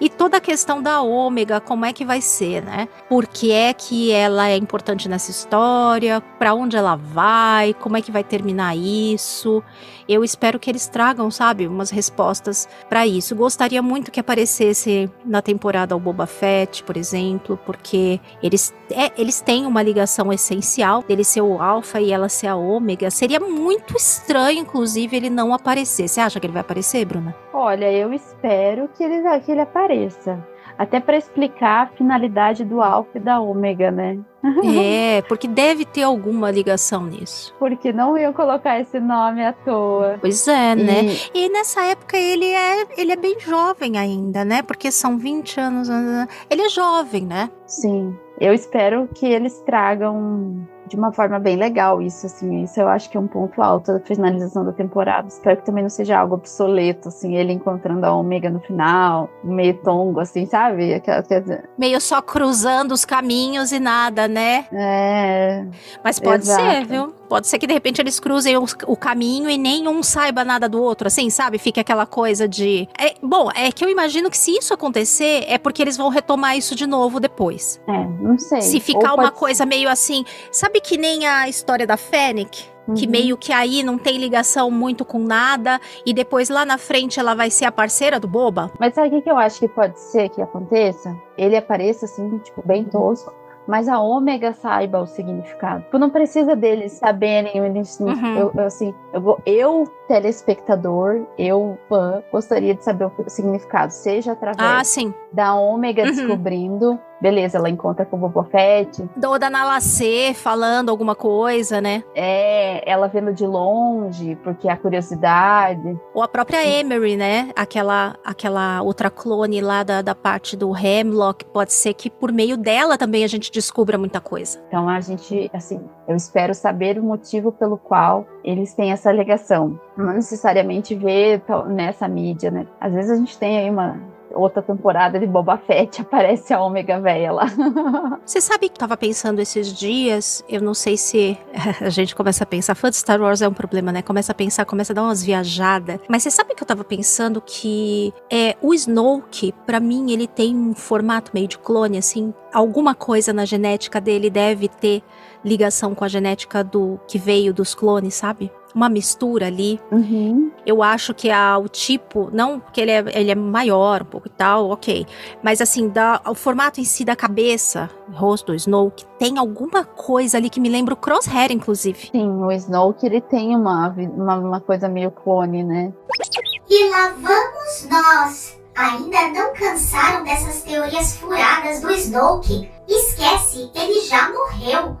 E toda a questão da Ômega, como é que vai ser, né? Por que é que ela é importante nessa história? Pra onde ela vai? Como é que vai terminar isso? Eu espero que eles tragam, sabe, umas respostas pra isso. Gostaria muito que aparecesse na temporada o Boba Fett, por exemplo, porque eles, é, eles têm uma ligação essencial dele ser o Alpha e ela ser a Ômega. Seria muito estranho, inclusive, ele não aparecer. Você acha que ele vai aparecer, Bruna? Olha, eu espero que ele, que ele apareça. Até para explicar a finalidade do Alpha e da Ômega, né? *laughs* é, porque deve ter alguma ligação nisso. Porque não iam colocar esse nome à toa. Pois é, né? E- E nessa época ele é, ele é bem jovem ainda, né? Porque são 20 anos. Ele é jovem, né? Sim, eu espero que eles tragam de uma forma bem legal isso, assim. Isso eu acho que é um ponto alto da finalização da temporada. Espero que também não seja algo obsoleto, assim, ele encontrando a Ômega no final, meio tongo, assim, sabe? Aquela. Meio só cruzando os caminhos e nada, né? É. Mas pode Exato. ser, viu? Pode ser que de repente eles cruzem o caminho e nenhum saiba nada do outro, assim, sabe? Fica aquela coisa de. É, bom, é que eu imagino que se isso acontecer, é porque eles vão retomar isso de novo depois. É, não sei. Se ficar Ou uma coisa meio assim. Sabe que nem a história da Fennec? que Uhum. meio que aí não tem ligação muito com nada e depois lá na frente ela vai ser a parceira do Boba? Mas sabe o que, que eu acho que pode ser que aconteça? Ele apareça assim, tipo, bem tosco, mas a ômega saiba o significado. Tipo, não precisa deles saberem o. Uhum. Eu, eu, assim, eu, vou- eu, telespectador, eu, fã, gostaria de saber o significado, seja através Ah, da ômega Uhum. descobrindo. Beleza, ela encontra com o Boba Fett. Do da Nalacê falando alguma coisa, né? É, ela vendo de longe, porque a curiosidade. Ou a própria Emery, né? Aquela, aquela outra clone lá da, da parte do Hemlock. Pode ser que por meio dela também a gente descubra muita coisa. Então a gente, assim, eu espero saber o motivo pelo qual eles têm essa alegação. Não necessariamente ver nessa mídia, né? Às vezes a gente tem aí uma outra temporada de Boba Fett, *laughs* aparece a Ômega Véia lá. *laughs* Você sabe que eu tava pensando esses dias, eu não sei se *laughs* a gente começa a pensar, fã de Star Wars é um problema, né? Começa a pensar, começa a dar umas viajadas. Mas você sabe que eu tava pensando que é, o Snoke, pra mim, ele tem um formato meio de clone, assim. Alguma coisa na genética dele deve ter ligação com a genética do que veio dos clones, sabe? Uma mistura ali. Uhum. Eu acho que a, o tipo, não porque ele é, ele é maior um pouco e tal, ok. Mas assim, da, o formato em si da cabeça, rosto do Snoke, tem alguma coisa ali que me lembra o Crosshair, inclusive. Sim, o Snoke ele tem uma, uma, uma coisa meio clone, né? E lá vamos nós. Ainda não cansaram dessas teorias furadas do Snoke? Esquece, ele já morreu.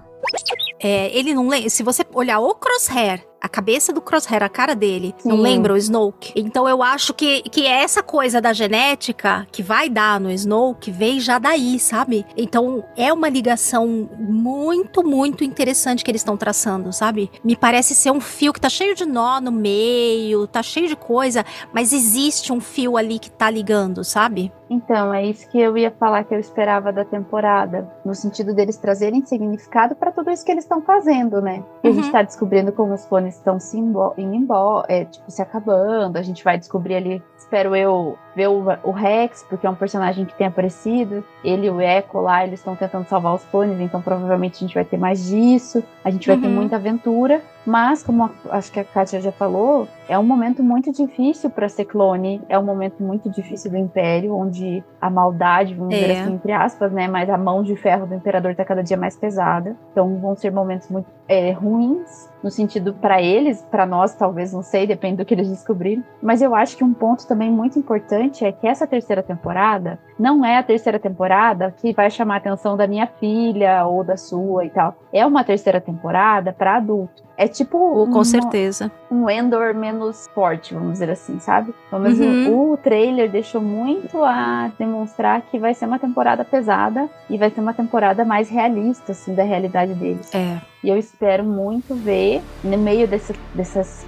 É, ele não lembra. Se você olhar o Crosshair, a cabeça do Crosshair, a cara dele, não Sim. lembra o Snoke. Então eu acho que, que essa coisa da genética que vai dar no Snoke veio já daí, sabe? Então é uma ligação muito, muito interessante que eles estão traçando, sabe? Me parece ser um fio que tá cheio de nó no meio, tá cheio de coisa, mas existe um fio ali que tá ligando, sabe? Então, é isso que eu ia falar que eu esperava da temporada, no sentido deles trazerem significado para tudo isso que eles estão fazendo, né? E A gente Uhum. tá descobrindo como os clones estão se imbo- embora, é, tipo, se acabando. A gente vai descobrir ali, espero eu, ver o, o Rex, porque é um personagem que tem aparecido. Ele e o Echo lá, eles estão tentando salvar os clones, então provavelmente a gente vai ter mais disso. A gente vai ter Uhum. muita aventura. Mas, como a- acho que a Kátia já falou, é um momento muito difícil para ser clone, é um momento muito difícil do Império, onde a maldade, vamos dizer É. assim, entre aspas, né? Mas a mão de ferro do Imperador tá cada dia mais pesada. Então vão ser momentos muito é, ruins, no sentido para eles, para nós talvez, não sei, depende do que eles descobrirem. Mas eu acho que um ponto também muito importante é que essa terceira temporada não é a terceira temporada que vai chamar a atenção da minha filha ou da sua e tal. É uma terceira temporada para adulto. É tipo Oh, com certeza. um Endor menos forte, vamos dizer assim, sabe? Pelo menos o- Uhum. o, trailer deixou muito a demonstrar que vai ser uma temporada pesada e vai ser uma temporada mais realista, assim, da realidade deles. É. E eu espero muito ver, no meio desse,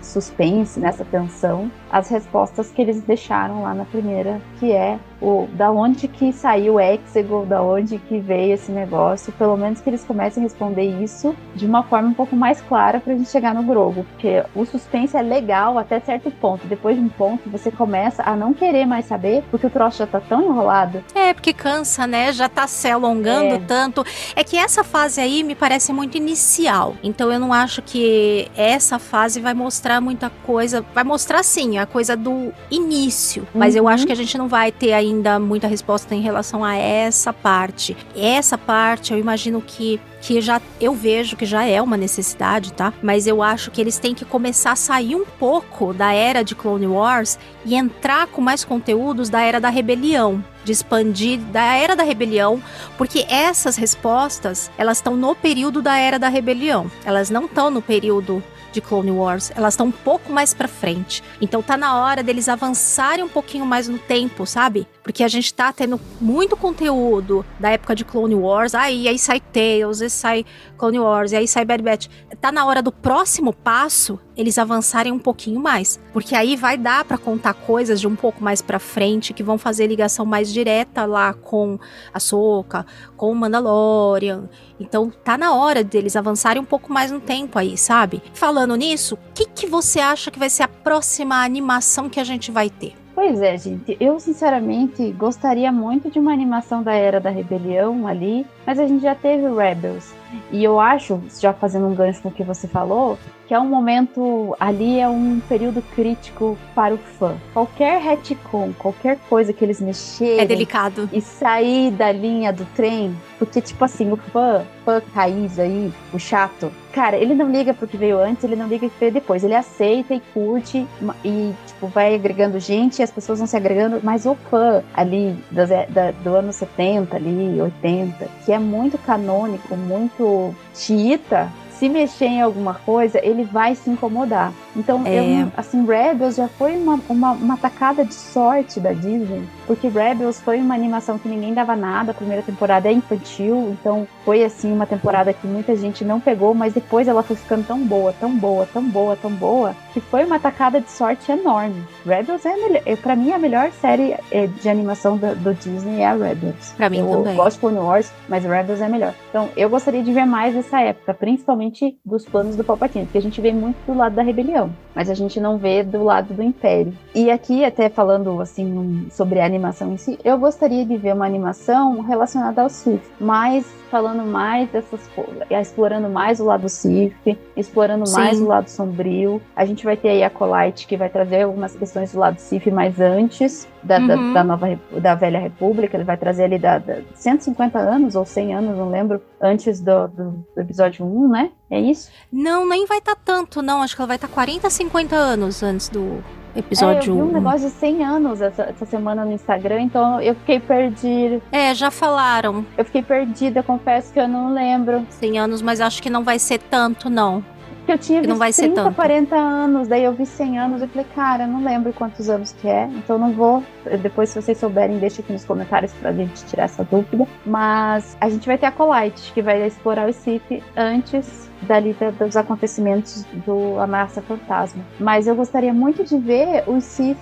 suspense, nessa tensão, as respostas que eles deixaram lá na primeira, que é o da onde que saiu o Exegol, da onde que veio esse negócio, pelo menos que eles comecem a responder isso de uma forma um pouco mais clara pra gente chegar no Grogo, porque o suspense é legal até certo ponto, depois de um ponto você começa a não querer mais saber, porque o troço já tá tão enrolado. É, porque cansa, né? Já tá se alongando É. tanto. É que essa fase aí me parece muito inicial. Então eu não acho que essa fase vai mostrar muita coisa. Vai mostrar sim a coisa do início. Mas eu Uhum. acho que a gente não vai ter ainda muita resposta em relação a essa parte. Essa parte eu imagino que que já eu vejo que já é uma necessidade, tá? Mas eu acho que eles têm que começar a sair um pouco da era de Clone Wars e entrar com mais conteúdos da era da rebelião, de expandir da era da rebelião, porque essas respostas, elas estão no período da era da rebelião. Elas não estão no período de Clone Wars, elas estão um pouco mais pra frente. Então tá na hora deles avançarem um pouquinho mais no tempo, sabe? Porque a gente tá tendo muito conteúdo da época de Clone Wars, aí aí sai Tales, aí sai Clone Wars, aí sai Bad Batch. Tá na hora do próximo passo eles avançarem um pouquinho mais, porque aí vai dar pra contar coisas de um pouco mais pra frente que vão fazer ligação mais direta lá com a Soca, com o Mandalorian. Então tá na hora deles avançarem um pouco mais no tempo aí, sabe? Falando nisso, o que, que você acha que vai ser a próxima animação que a gente vai ter? Pois é, gente. Eu, sinceramente, gostaria muito de uma animação da Era da Rebelião ali, mas a gente já teve Rebels. E eu acho, já fazendo um gancho com o que você falou, que é um momento ali, é um período crítico para o fã. Qualquer retcon, qualquer coisa que eles mexerem É delicado. e sair da linha do trem, porque, tipo assim, o fã, fã raiz aí, o chato, cara, ele não liga pro que veio antes, ele não liga pro que veio depois, ele aceita e curte e, tipo, vai agregando gente e as pessoas vão se agregando, mas o fã ali das- da- do ano 70, ali, 80, que é muito canônico, muito xiita, se mexer em alguma coisa, ele vai se incomodar. Então, É. eu assim, Rebels já foi uma, uma, uma tacada de sorte da Disney, porque Rebels foi uma animação que ninguém dava nada, a primeira temporada é infantil, então foi assim uma temporada que muita gente não pegou, mas depois ela foi ficando tão boa, tão boa, tão boa, tão boa, que foi uma tacada de sorte enorme. Rebels é, para mim a melhor série é, de animação do, do Disney é a Rebels. Pra mim eu também. gosto de Clone Wars, mas Rebels é melhor. Então, eu gostaria de ver mais essa época, principalmente dos planos do Palpatine, porque a gente vê muito do lado da rebelião, mas a gente não vê do lado do Império. E aqui, até falando assim sobre a animação em si, eu gostaria de ver uma animação relacionada ao Sith, mas falando mais dessas coisas, explorando mais o lado Sith, explorando Sim. mais o lado sombrio. A gente vai ter aí a Colite que vai trazer algumas questões do lado Sith mais antes da, da- Uhum. da nova Repu- da velha república, ele vai trazer ali da, da 150 anos ou 100 anos, não lembro, antes do, do- do episódio 1, né? É isso? Não, nem vai estar tanto, não. Acho que ela vai estar 40, 50 anos antes do É, episódio eu vi um 1. negócio de 100 anos essa, essa semana no Instagram, então eu fiquei perdida. É, já falaram Eu fiquei perdida, confesso que eu não lembro. 100 anos, mas acho que não vai ser tanto, não. Porque eu tinha Que visto não vai ser 30, tanto. 40 anos, daí eu vi 100 anos, eu falei, cara, não lembro quantos anos que é, então não vou. Depois, se vocês souberem, deixa aqui nos comentários pra gente tirar essa dúvida. Mas a gente vai ter a Colite, que vai explorar o Sith antes dali da- dos acontecimentos do Ameaça Fantasma. Mas eu gostaria muito de ver o Sith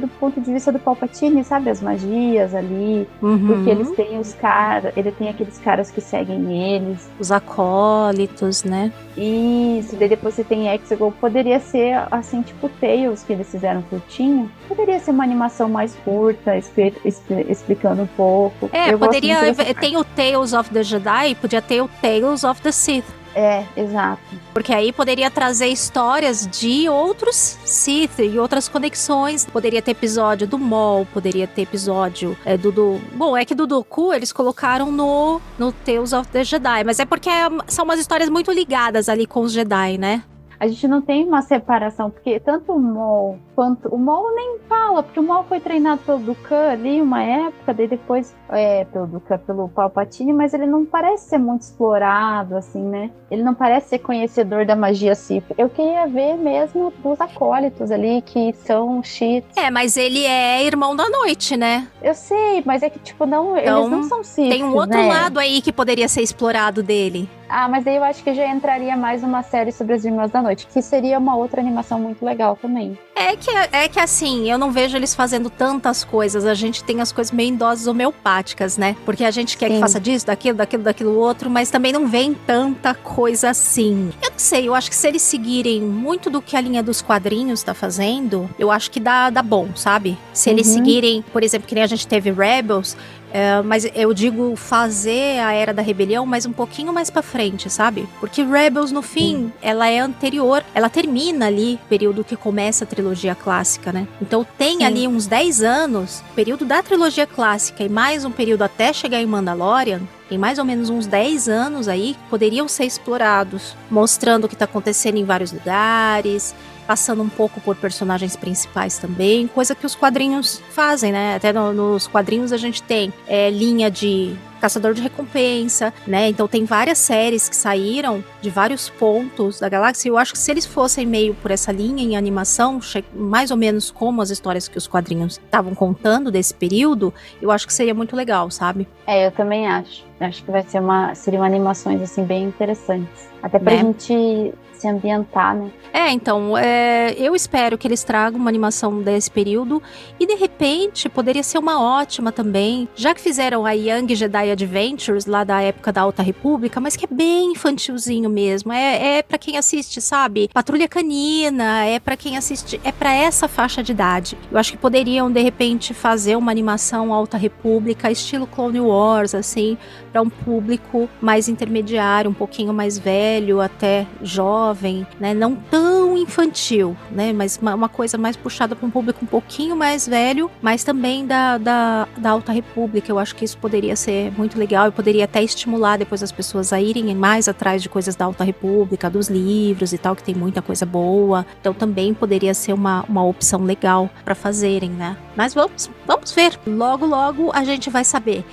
do ponto de vista do Palpatine, sabe? As magias ali, Uhum. porque eles têm os caras, ele tem aqueles caras que seguem eles, Os acólitos, né? isso, daí depois você tem Exegol, poderia ser assim, tipo Tales que eles fizeram curtinho. Poderia ser uma animação mais curta, expli- expli- explicando um pouco. É, Eu poderia. Tem o Tales of the Jedi, podia ter o Tales of the Sith. É, exato. Porque aí poderia trazer histórias de outros Sith e outras conexões. Poderia ter episódio do Maul, poderia ter episódio é, do, do. Bom, é que do Doku eles colocaram no, no Tales of the Jedi, mas é porque é- são umas histórias muito ligadas ali com os Jedi, né? A gente não tem uma separação, porque tanto o Maul quanto. O Maul nem fala, porque o Maul foi treinado pelo Dukan ali uma época, daí depois. É, pelo Dukan, pelo Palpatine, mas ele não parece ser muito explorado, assim, né? Ele não parece ser conhecedor da magia Sith. Eu queria ver mesmo dos acólitos ali, que são cheats. É, mas ele é irmão da noite, né? Eu sei, mas é que, tipo, não, Então, eles não são Sith. Tem um outro né? lado aí que poderia ser explorado dele. Ah, mas aí eu acho que já entraria mais uma série sobre as Irmãs da Noite, que seria uma outra animação muito legal também. É que, é que assim, eu não vejo eles fazendo tantas coisas. A gente tem as coisas meio em doses homeopáticas, né? Porque a gente quer que Sim. faça disso, daquilo, daquilo, daquilo outro, mas também não vem tanta coisa assim. Eu não sei, eu acho que se eles seguirem muito do que a linha dos quadrinhos tá fazendo, eu acho que dá, dá bom, sabe? Se eles Uhum. seguirem, por exemplo, que nem a gente teve Rebels. É, mas eu digo fazer a Era da Rebelião, mas um pouquinho mais pra frente, sabe? Porque Rebels, no fim, ela é anterior, ela termina ali, período que começa a trilogia clássica, né? Então tem Sim. ali uns 10 anos, período da trilogia clássica e mais um período até chegar em Mandalorian, tem mais ou menos uns 10 anos aí que poderiam ser explorados, mostrando o que tá acontecendo em vários lugares, passando um pouco por personagens principais também, coisa que os quadrinhos fazem, né? Até no- nos quadrinhos a gente tem é, linha de caçador de recompensa, né? Então tem várias séries que saíram de vários pontos da galáxia. E eu acho que se eles fossem meio por essa linha em animação, mais ou menos como as histórias que os quadrinhos estavam contando desse período, eu acho que seria muito legal, sabe? É, eu também acho. Acho que vai ser uma. Seriam animações assim bem interessantes. Até pra Né? gente se ambientar, né? É, então, é, eu espero que eles tragam uma animação desse período e de repente poderia ser uma ótima também, já que fizeram a Young Jedi Adventures lá da época da Alta República, mas que é bem infantilzinho mesmo, é, é para quem assiste, sabe? Patrulha Canina, é pra quem assiste, é pra essa faixa de idade. Eu acho que poderiam de repente fazer uma animação Alta República estilo Clone Wars, assim, para um público mais intermediário, um pouquinho mais velho, até jovem, né? Não tão infantil, né? Mas uma, uma coisa mais puxada para um público um pouquinho mais velho, mas também da, da, da Alta República. Eu acho que isso poderia ser muito legal e poderia até estimular depois as pessoas a irem mais atrás de coisas da Alta República, dos livros e tal, que tem muita coisa boa. Então também poderia ser uma, uma opção legal para fazerem, né? Mas vamos, vamos ver. Logo, logo a gente vai saber.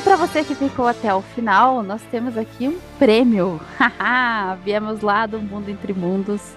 E pra você que ficou até o final, nós temos aqui um prêmio. *laughs* Viemos lá do Mundo Entre Mundos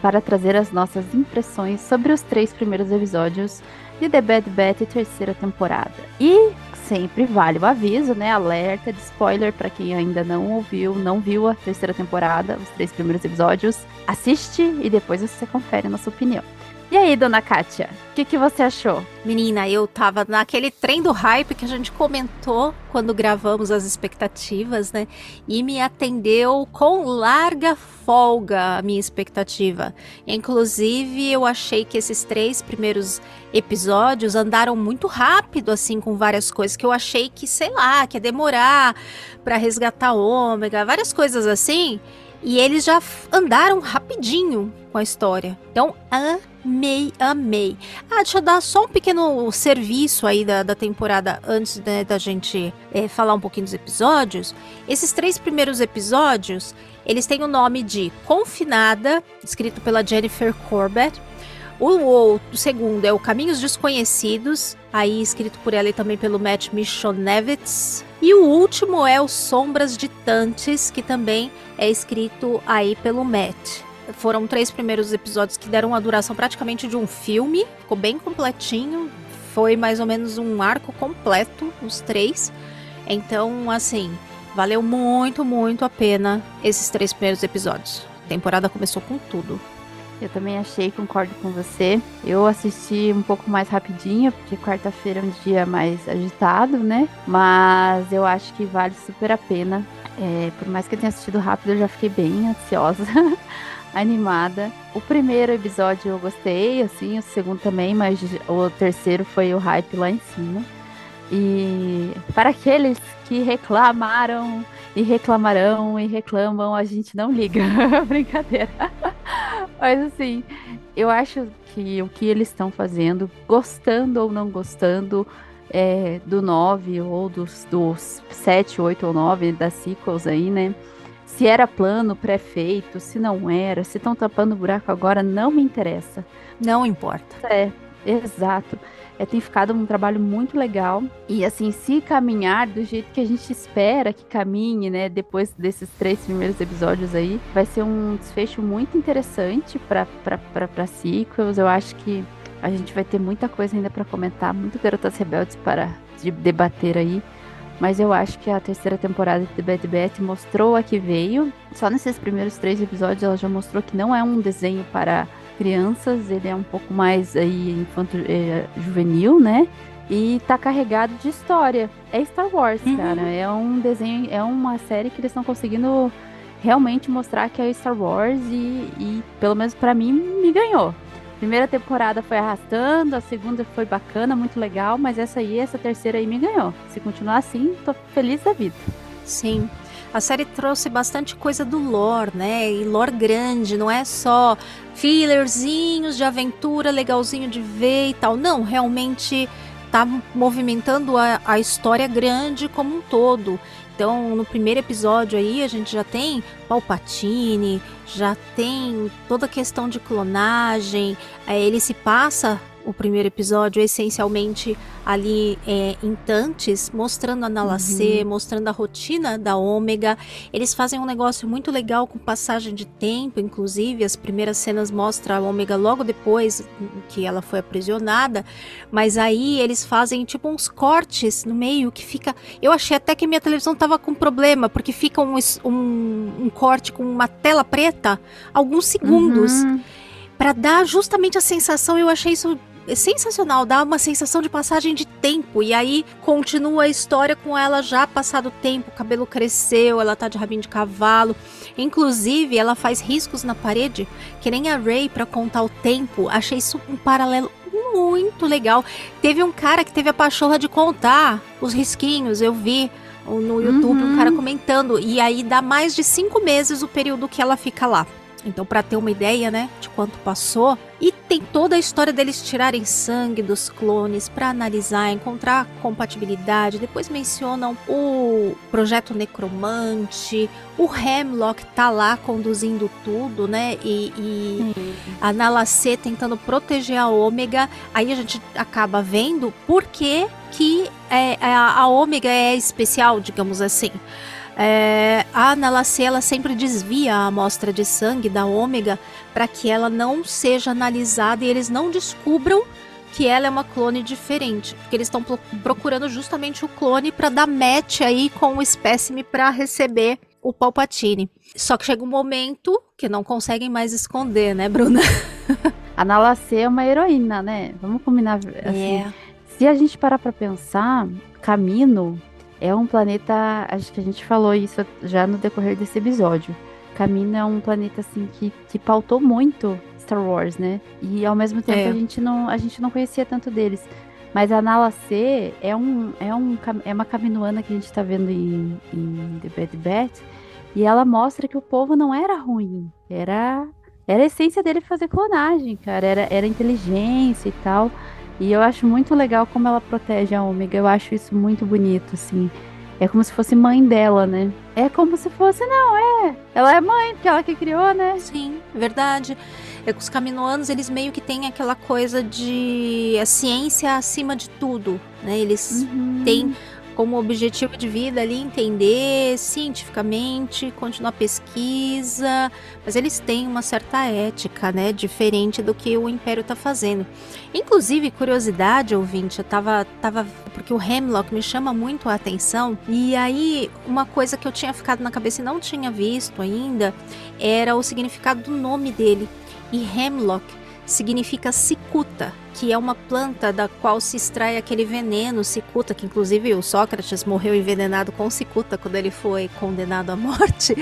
para trazer as nossas impressões sobre os três primeiros episódios de The Bad Batch terceira temporada. E sempre vale o aviso, né? Alerta de spoiler para quem ainda não ouviu, não viu a terceira temporada, os três primeiros episódios. Assiste e depois você confere a nossa opinião. E aí, dona Kátia, o que, que você achou? Menina, eu tava naquele trem do hype que a gente comentou quando gravamos as expectativas, né? E me atendeu com larga folga a minha expectativa. Inclusive, eu achei que esses três primeiros episódios andaram muito rápido, assim, com várias coisas que eu achei que, sei lá, que ia demorar pra resgatar ômega, várias coisas assim. E eles já andaram rapidinho com a história. Então, amei, amei. Ah, deixa eu dar só um pequeno serviço aí da, da temporada antes né, da gente eh, falar um pouquinho dos episódios. Esses três primeiros episódios, eles têm o nome de Confinada, escrito pela Jennifer Corbett. O, o- o segundo é o Caminhos Desconhecidos, aí escrito por ela e também pelo Matt Michonevitz. E o último é o Sombras Ditantes, que também é escrito aí pelo Matt. Foram três primeiros episódios que deram uma duração praticamente de um filme, ficou bem completinho. Foi mais ou menos um arco completo, os três. Então, assim, valeu muito, muito a pena esses três primeiros episódios. A temporada começou com tudo. Eu também achei, concordo com você. Eu assisti um pouco mais rapidinho, porque quarta-feira é um dia mais agitado, né? Mas eu acho que vale super a pena. É, por mais que eu tenha assistido rápido, eu já fiquei bem ansiosa, *laughs* animada. O primeiro episódio eu gostei, assim, o segundo também, mas o terceiro foi o hype lá em cima. E para aqueles que reclamaram e reclamarão e reclamam, a gente não liga. *laughs* Brincadeira. Mas assim, eu acho que o que eles estão fazendo, gostando ou não gostando é, do 9 ou dos, dos 7, 8 ou 9 das sequels aí, né? Se era plano pré-feito, se não era, se estão tapando o buraco agora, não me interessa. Não importa. É, exato. É, tem ficado um trabalho muito legal. E assim, se caminhar do jeito que a gente espera que caminhe, né? Depois desses três primeiros episódios aí, vai ser um desfecho muito interessante para sequels. Eu acho que a gente vai ter muita coisa ainda para comentar, muito Garotas Rebeldes para de debater aí. Mas eu acho que a terceira temporada de The Bad Batch mostrou a que veio. Só nesses primeiros três episódios ela já mostrou que não é um desenho para crianças, ele é um pouco mais aí infanto é, juvenil, né? E tá carregado de história. É Star Wars, uhum. cara. É um desenho, é uma série que eles estão conseguindo realmente mostrar que é Star Wars e, e pelo menos para mim me ganhou. Primeira temporada foi arrastando, a segunda foi bacana, muito legal, mas essa aí, essa terceira aí me ganhou. Se continuar assim, tô feliz da vida. Sim. A série trouxe bastante coisa do lore, né? E lore grande, não é só fillerzinhos de aventura legalzinho de ver e tal. Não, realmente tá movimentando a, a história grande como um todo. Então, no primeiro episódio aí, a gente já tem Palpatine, já tem toda a questão de clonagem. Ele se passa o primeiro episódio essencialmente ali é, em Tantes, mostrando a Nalacê, uhum. mostrando a rotina da Ômega. Eles fazem um negócio muito legal com passagem de tempo, inclusive as primeiras cenas mostram a Ômega logo depois que ela foi aprisionada, mas aí eles fazem tipo uns cortes no meio que fica. Eu achei até que minha televisão tava com problema, porque fica um, um, um corte com uma tela preta alguns segundos. Uhum para dar justamente a sensação, eu achei isso sensacional, dá uma sensação de passagem de tempo. E aí continua a história com ela já passado o tempo, o cabelo cresceu, ela tá de rabinho de cavalo. Inclusive, ela faz riscos na parede, que nem a Ray para contar o tempo. Achei isso um paralelo muito legal. Teve um cara que teve a pachorra de contar os risquinhos, eu vi no YouTube uhum. um cara comentando. E aí dá mais de cinco meses o período que ela fica lá. Então, para ter uma ideia, né, de quanto passou, e tem toda a história deles tirarem sangue dos clones para analisar, encontrar compatibilidade. Depois mencionam o projeto Necromante, o Hemlock tá lá conduzindo tudo, né? E, e a Nalacê tentando proteger a Ômega. Aí a gente acaba vendo por que, que é, a, a Ômega é especial, digamos assim. É, a Nalacê ela sempre desvia a amostra de sangue da ômega para que ela não seja analisada e eles não descubram que ela é uma clone diferente, porque eles estão procurando justamente o clone para dar match aí com o espécime para receber o Palpatine. Só que chega um momento que não conseguem mais esconder, né, Bruna? *laughs* a Nalacê é uma heroína, né? Vamos combinar assim. É. Se a gente parar para pensar, Camino é um planeta, acho que a gente falou isso já no decorrer desse episódio. Camino é um planeta assim que, que pautou muito Star Wars, né? E ao mesmo tempo é. a gente não a gente não conhecia tanto deles. Mas a Nala C é um é um é uma caminoana que a gente tá vendo em, em The Bad Batch e ela mostra que o povo não era ruim, era era a essência dele fazer clonagem, cara, era era inteligência e tal. E eu acho muito legal como ela protege a Ômega. Eu acho isso muito bonito, assim. É como se fosse mãe dela, né? É como se fosse, não, é. Ela é mãe, porque ela que criou, né? Sim, verdade. É que os caminoanos, eles meio que têm aquela coisa de a ciência acima de tudo, né? Eles uhum. têm como objetivo de vida ali entender cientificamente, continuar pesquisa, mas eles têm uma certa ética, né, diferente do que o Império está fazendo. Inclusive, curiosidade, ouvinte, eu tava, tava porque o Hemlock me chama muito a atenção, e aí uma coisa que eu tinha ficado na cabeça e não tinha visto ainda era o significado do nome dele. E Hemlock significa cicuta, que é uma planta da qual se extrai aquele veneno cicuta, que inclusive o Sócrates morreu envenenado com cicuta quando ele foi condenado à morte.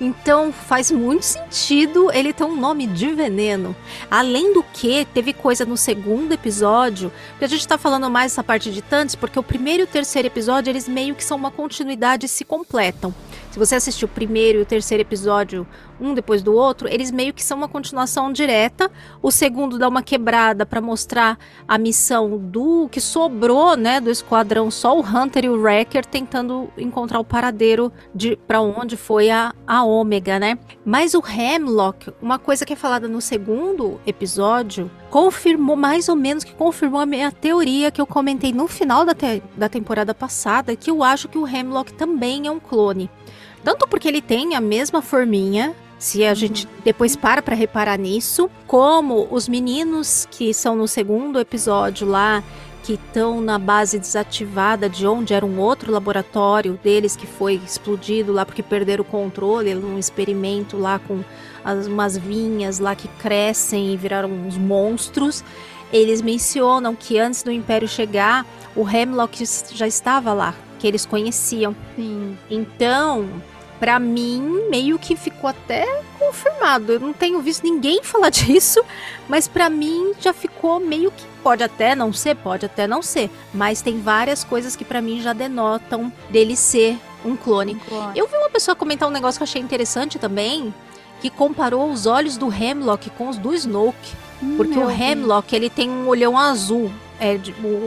Então faz muito sentido ele ter um nome de veneno. Além do que, teve coisa no segundo episódio, que a gente tá falando mais essa parte de tantos, porque o primeiro e o terceiro episódio, eles meio que são uma continuidade e se completam. Se você assistiu o primeiro e o terceiro episódio, um depois do outro, eles meio que são uma continuação direta. O segundo dá uma quebrada para mostrar a missão do que sobrou, né, do esquadrão, só o Hunter e o Wrecker tentando encontrar o paradeiro de para onde foi a, a Ômega, né? Mas o Hemlock, uma coisa que é falada no segundo episódio, confirmou mais ou menos que confirmou a minha teoria que eu comentei no final da, te da temporada passada, que eu acho que o Hemlock também é um clone. Tanto porque ele tem a mesma forminha, se a gente depois para para reparar nisso, como os meninos que são no segundo episódio lá, que estão na base desativada de onde era um outro laboratório deles que foi explodido lá porque perderam o controle, um experimento lá com as, umas vinhas lá que crescem e viraram uns monstros. Eles mencionam que antes do Império chegar, o Hemlock já estava lá, que eles conheciam. Sim. Então, para mim, meio que ficou até confirmado. Eu não tenho visto ninguém *laughs* falar disso, mas para mim já ficou meio que pode até não ser, pode até não ser, mas tem várias coisas que para mim já denotam dele ser um clone. Um clone. Eu vi uma pessoa comentar um negócio que eu achei interessante também, que comparou os olhos do Hemlock com os do Snoke, Hum, porque o. Hemlock ele tem um olhão azul, é,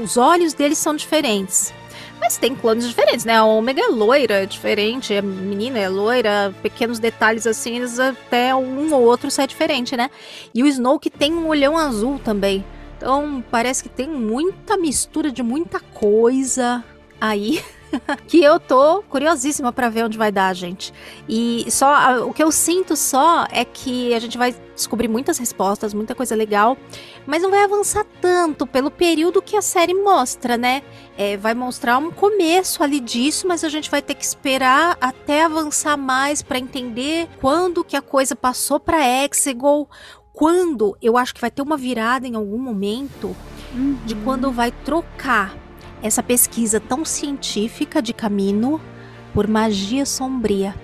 os olhos dele são diferentes. Mas tem clones diferentes, né? A Ômega é loira, é diferente, a menina é loira, pequenos detalhes assim, eles até um ou outro sai diferente, né? E o Snoke tem um olhão azul também. Então parece que tem muita mistura de muita coisa aí. *laughs* *laughs* que eu tô curiosíssima pra ver onde vai dar, gente. E só o que eu sinto só é que a gente vai descobrir muitas respostas, muita coisa legal, mas não vai avançar tanto pelo período que a série mostra, né? É, vai mostrar um começo ali disso, mas a gente vai ter que esperar até avançar mais pra entender quando que a coisa passou pra Exegol, quando eu acho que vai ter uma virada em algum momento Uhum. de quando vai trocar essa pesquisa tão científica de caminho por magia sombria.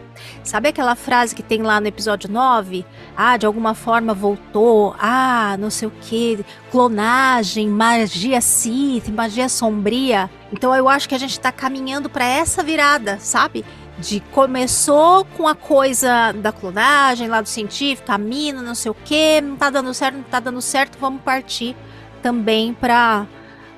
Sabe aquela frase que tem lá no episódio 9? Ah, de alguma forma voltou. Ah, não sei o que. Clonagem, magia Sith, magia sombria. Então eu acho que a gente tá caminhando para essa virada, sabe? De começou com a coisa da clonagem, lá do científico, caminho, não sei o que, não tá dando certo, não tá dando certo, vamos partir também para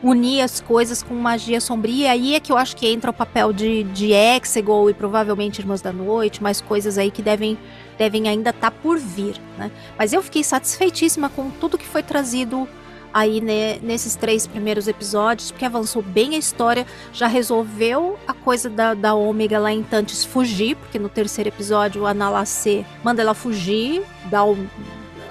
unir as coisas com magia sombria. Aí é que eu acho que entra o papel de, de Exegol e provavelmente Irmãs da Noite, mais coisas aí que devem, devem ainda estar por vir, né? Mas eu fiquei satisfeitíssima com tudo que foi trazido aí né, nesses três primeiros episódios, porque avançou bem a história, já resolveu a coisa da, da Ômega lá em Tantes fugir, porque no terceiro episódio a Nalacê manda ela fugir, dá o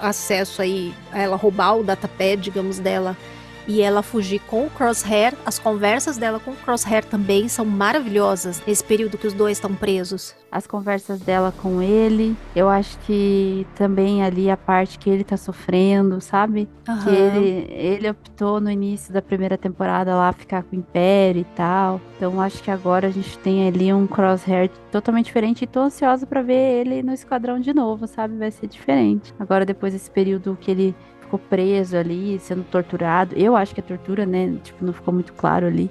acesso aí a ela roubar o datapad, digamos, dela e ela fugir com o Crosshair. As conversas dela com o Crosshair também são maravilhosas nesse período que os dois estão presos. As conversas dela com ele. Eu acho que também ali a parte que ele tá sofrendo, sabe? Que ele, ele optou no início da primeira temporada lá ficar com o Império e tal. Então acho que agora a gente tem ali um Crosshair totalmente diferente e tô ansiosa pra ver ele no esquadrão de novo, sabe? Vai ser diferente. Agora depois desse período que ele ficou preso ali, sendo torturado. Eu acho que é tortura, né? Tipo, não ficou muito claro ali.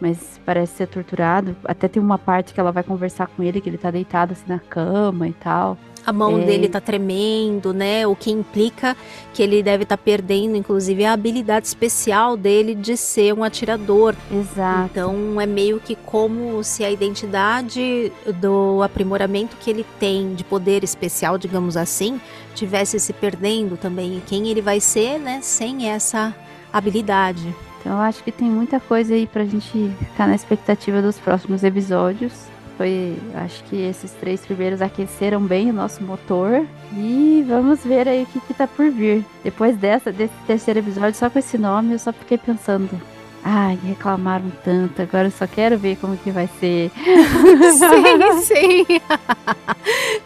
Mas parece ser torturado. Até tem uma parte que ela vai conversar com ele, que ele tá deitado assim na cama e tal. A mão É. dele tá tremendo, né? O que implica que ele deve estar perdendo, inclusive, a habilidade especial dele de ser um atirador. Exato. Então é meio que como se a identidade do aprimoramento que ele tem de poder especial, digamos assim, tivesse se perdendo também. E quem ele vai ser, né, sem essa habilidade. Então eu acho que tem muita coisa aí pra gente ficar na expectativa dos próximos episódios. Foi, acho que esses três primeiros aqueceram bem o nosso motor. E vamos ver aí o que, que tá por vir. Depois dessa, desse terceiro episódio, só com esse nome, eu só fiquei pensando. Ai, reclamaram tanto, agora eu só quero ver como que vai ser. *laughs* sim, sim. *laughs*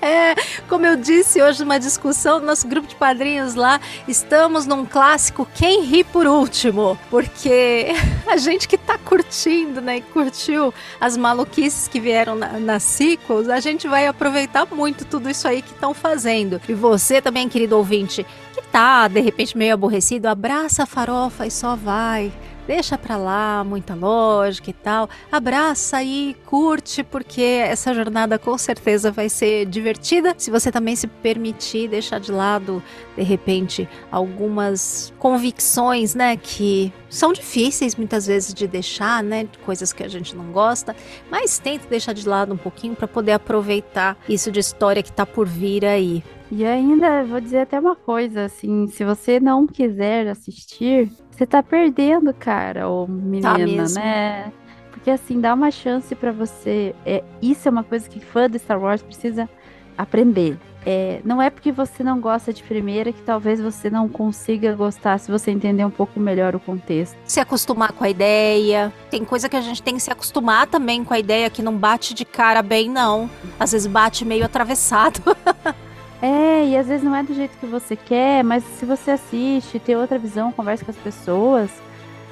É, como eu disse hoje numa discussão no nosso grupo de padrinhos lá, estamos num clássico Quem ri por último, porque *laughs* a gente que tá curtindo, né, e curtiu as maluquices que vieram na, nas sequels, a gente vai aproveitar muito tudo isso aí que estão fazendo. E você também, querido ouvinte, que tá de repente meio aborrecido, abraça a farofa e só vai. Deixa pra lá, muita lógica e tal. Abraça aí, curte, porque essa jornada com certeza vai ser divertida. Se você também se permitir deixar de lado, de repente, algumas convicções, né, que são difíceis muitas vezes de deixar, né, coisas que a gente não gosta, mas tenta deixar de lado um pouquinho para poder aproveitar isso de história que tá por vir aí. E ainda vou dizer até uma coisa, assim, se você não quiser assistir, você tá perdendo, cara, ou menina, mesmo. né? Porque assim, dá uma chance pra você. É, isso é uma coisa que fã de Star Wars precisa aprender. É, não é porque você não gosta de primeira que talvez você não consiga gostar se você entender um pouco melhor o contexto. Se acostumar com a ideia. Tem coisa que a gente tem que se acostumar também com a ideia que não bate de cara bem, não. Às vezes bate meio atravessado. *laughs* É, e às vezes não é do jeito que você quer, mas se você assiste, tem outra visão, conversa com as pessoas,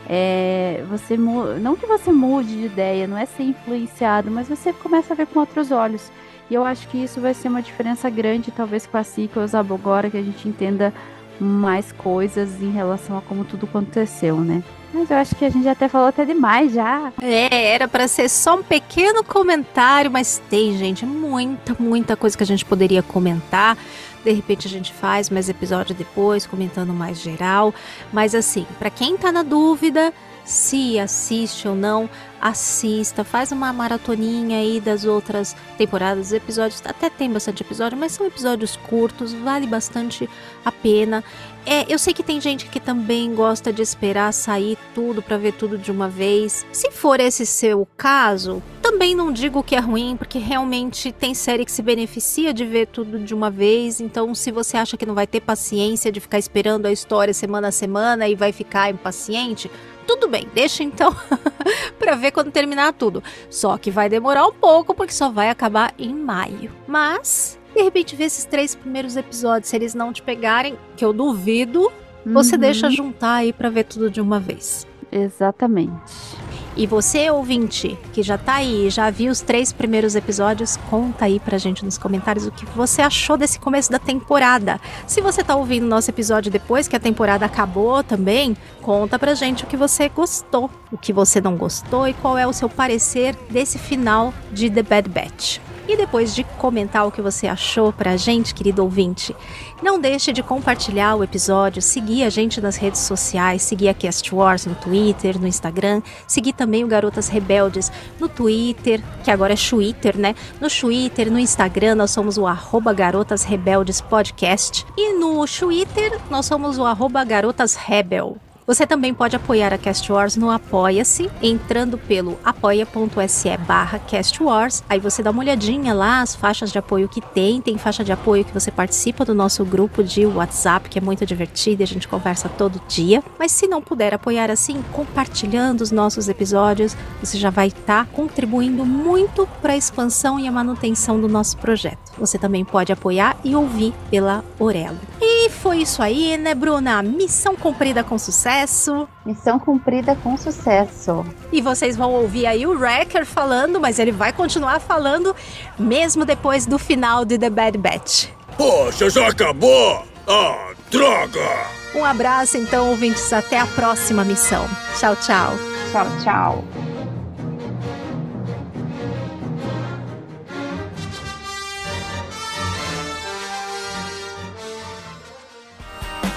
é, você não que você mude de ideia, não é ser influenciado, mas você começa a ver com outros olhos. E eu acho que isso vai ser uma diferença grande, talvez com a Zabo agora, que a gente entenda mais coisas em relação a como tudo aconteceu, né? Mas eu acho que a gente até falou até demais já. É, era pra ser só um pequeno comentário, mas tem, gente, muita, muita coisa que a gente poderia comentar. De repente a gente faz mais episódio depois, comentando mais geral. Mas assim, pra quem tá na dúvida se assiste ou não, assista, faz uma maratoninha aí das outras temporadas, os episódios, até tem bastante episódio, mas são episódios curtos, vale bastante a pena. É, eu sei que tem gente que também gosta de esperar sair tudo pra ver tudo de uma vez. Se for esse seu caso, também não digo que é ruim, porque realmente tem série que se beneficia de ver tudo de uma vez. Então, se você acha que não vai ter paciência de ficar esperando a história semana a semana e vai ficar impaciente, tudo bem, deixa então *laughs* pra ver quando terminar tudo. Só que vai demorar um pouco, porque só vai acabar em maio. Mas, de repente, ver esses três primeiros episódios, se eles não te pegarem, que eu duvido, você Uhum, deixa juntar aí pra ver tudo de uma vez. Exatamente. E você, ouvinte, que já tá aí, já viu os três primeiros episódios, conta aí pra gente nos comentários o que você achou desse começo da temporada. Se você tá ouvindo nosso episódio depois que a temporada acabou também, conta pra gente o que você gostou, o que você não gostou e qual é o seu parecer desse final de The Bad Batch. E depois de comentar o que você achou pra gente, querido ouvinte, não deixe de compartilhar o episódio, seguir a gente nas redes sociais, seguir a Cast Wars no Twitter, no Instagram, seguir também o Garotas Rebeldes no Twitter, que agora é Twitter, né? No Twitter, no Instagram, nós somos o arroba Garotas Rebeldes Podcast. E no Twitter, nós somos o arroba Garotas Rebel. Você também pode apoiar a Cast Wars no Apoia-se, entrando pelo apoia.se barra. Aí você dá uma olhadinha lá, as faixas de apoio que tem. Tem faixa de apoio que você participa do nosso grupo de WhatsApp, que é muito divertido e a gente conversa todo dia. Mas se não puder apoiar assim, compartilhando os nossos episódios, você já vai estar contribuindo muito para a expansão e a manutenção do nosso projeto. Você também pode apoiar e ouvir pela Orelo. E foi isso aí, né, Bruna? Missão cumprida com sucesso. Missão cumprida com sucesso. E vocês vão ouvir aí o Wrecker falando, mas ele vai continuar falando mesmo depois do final de The Bad Batch. Poxa, já acabou? Ah, droga! Um abraço, então, ouvintes. Até a próxima missão. Tchau, tchau. Tchau, tchau.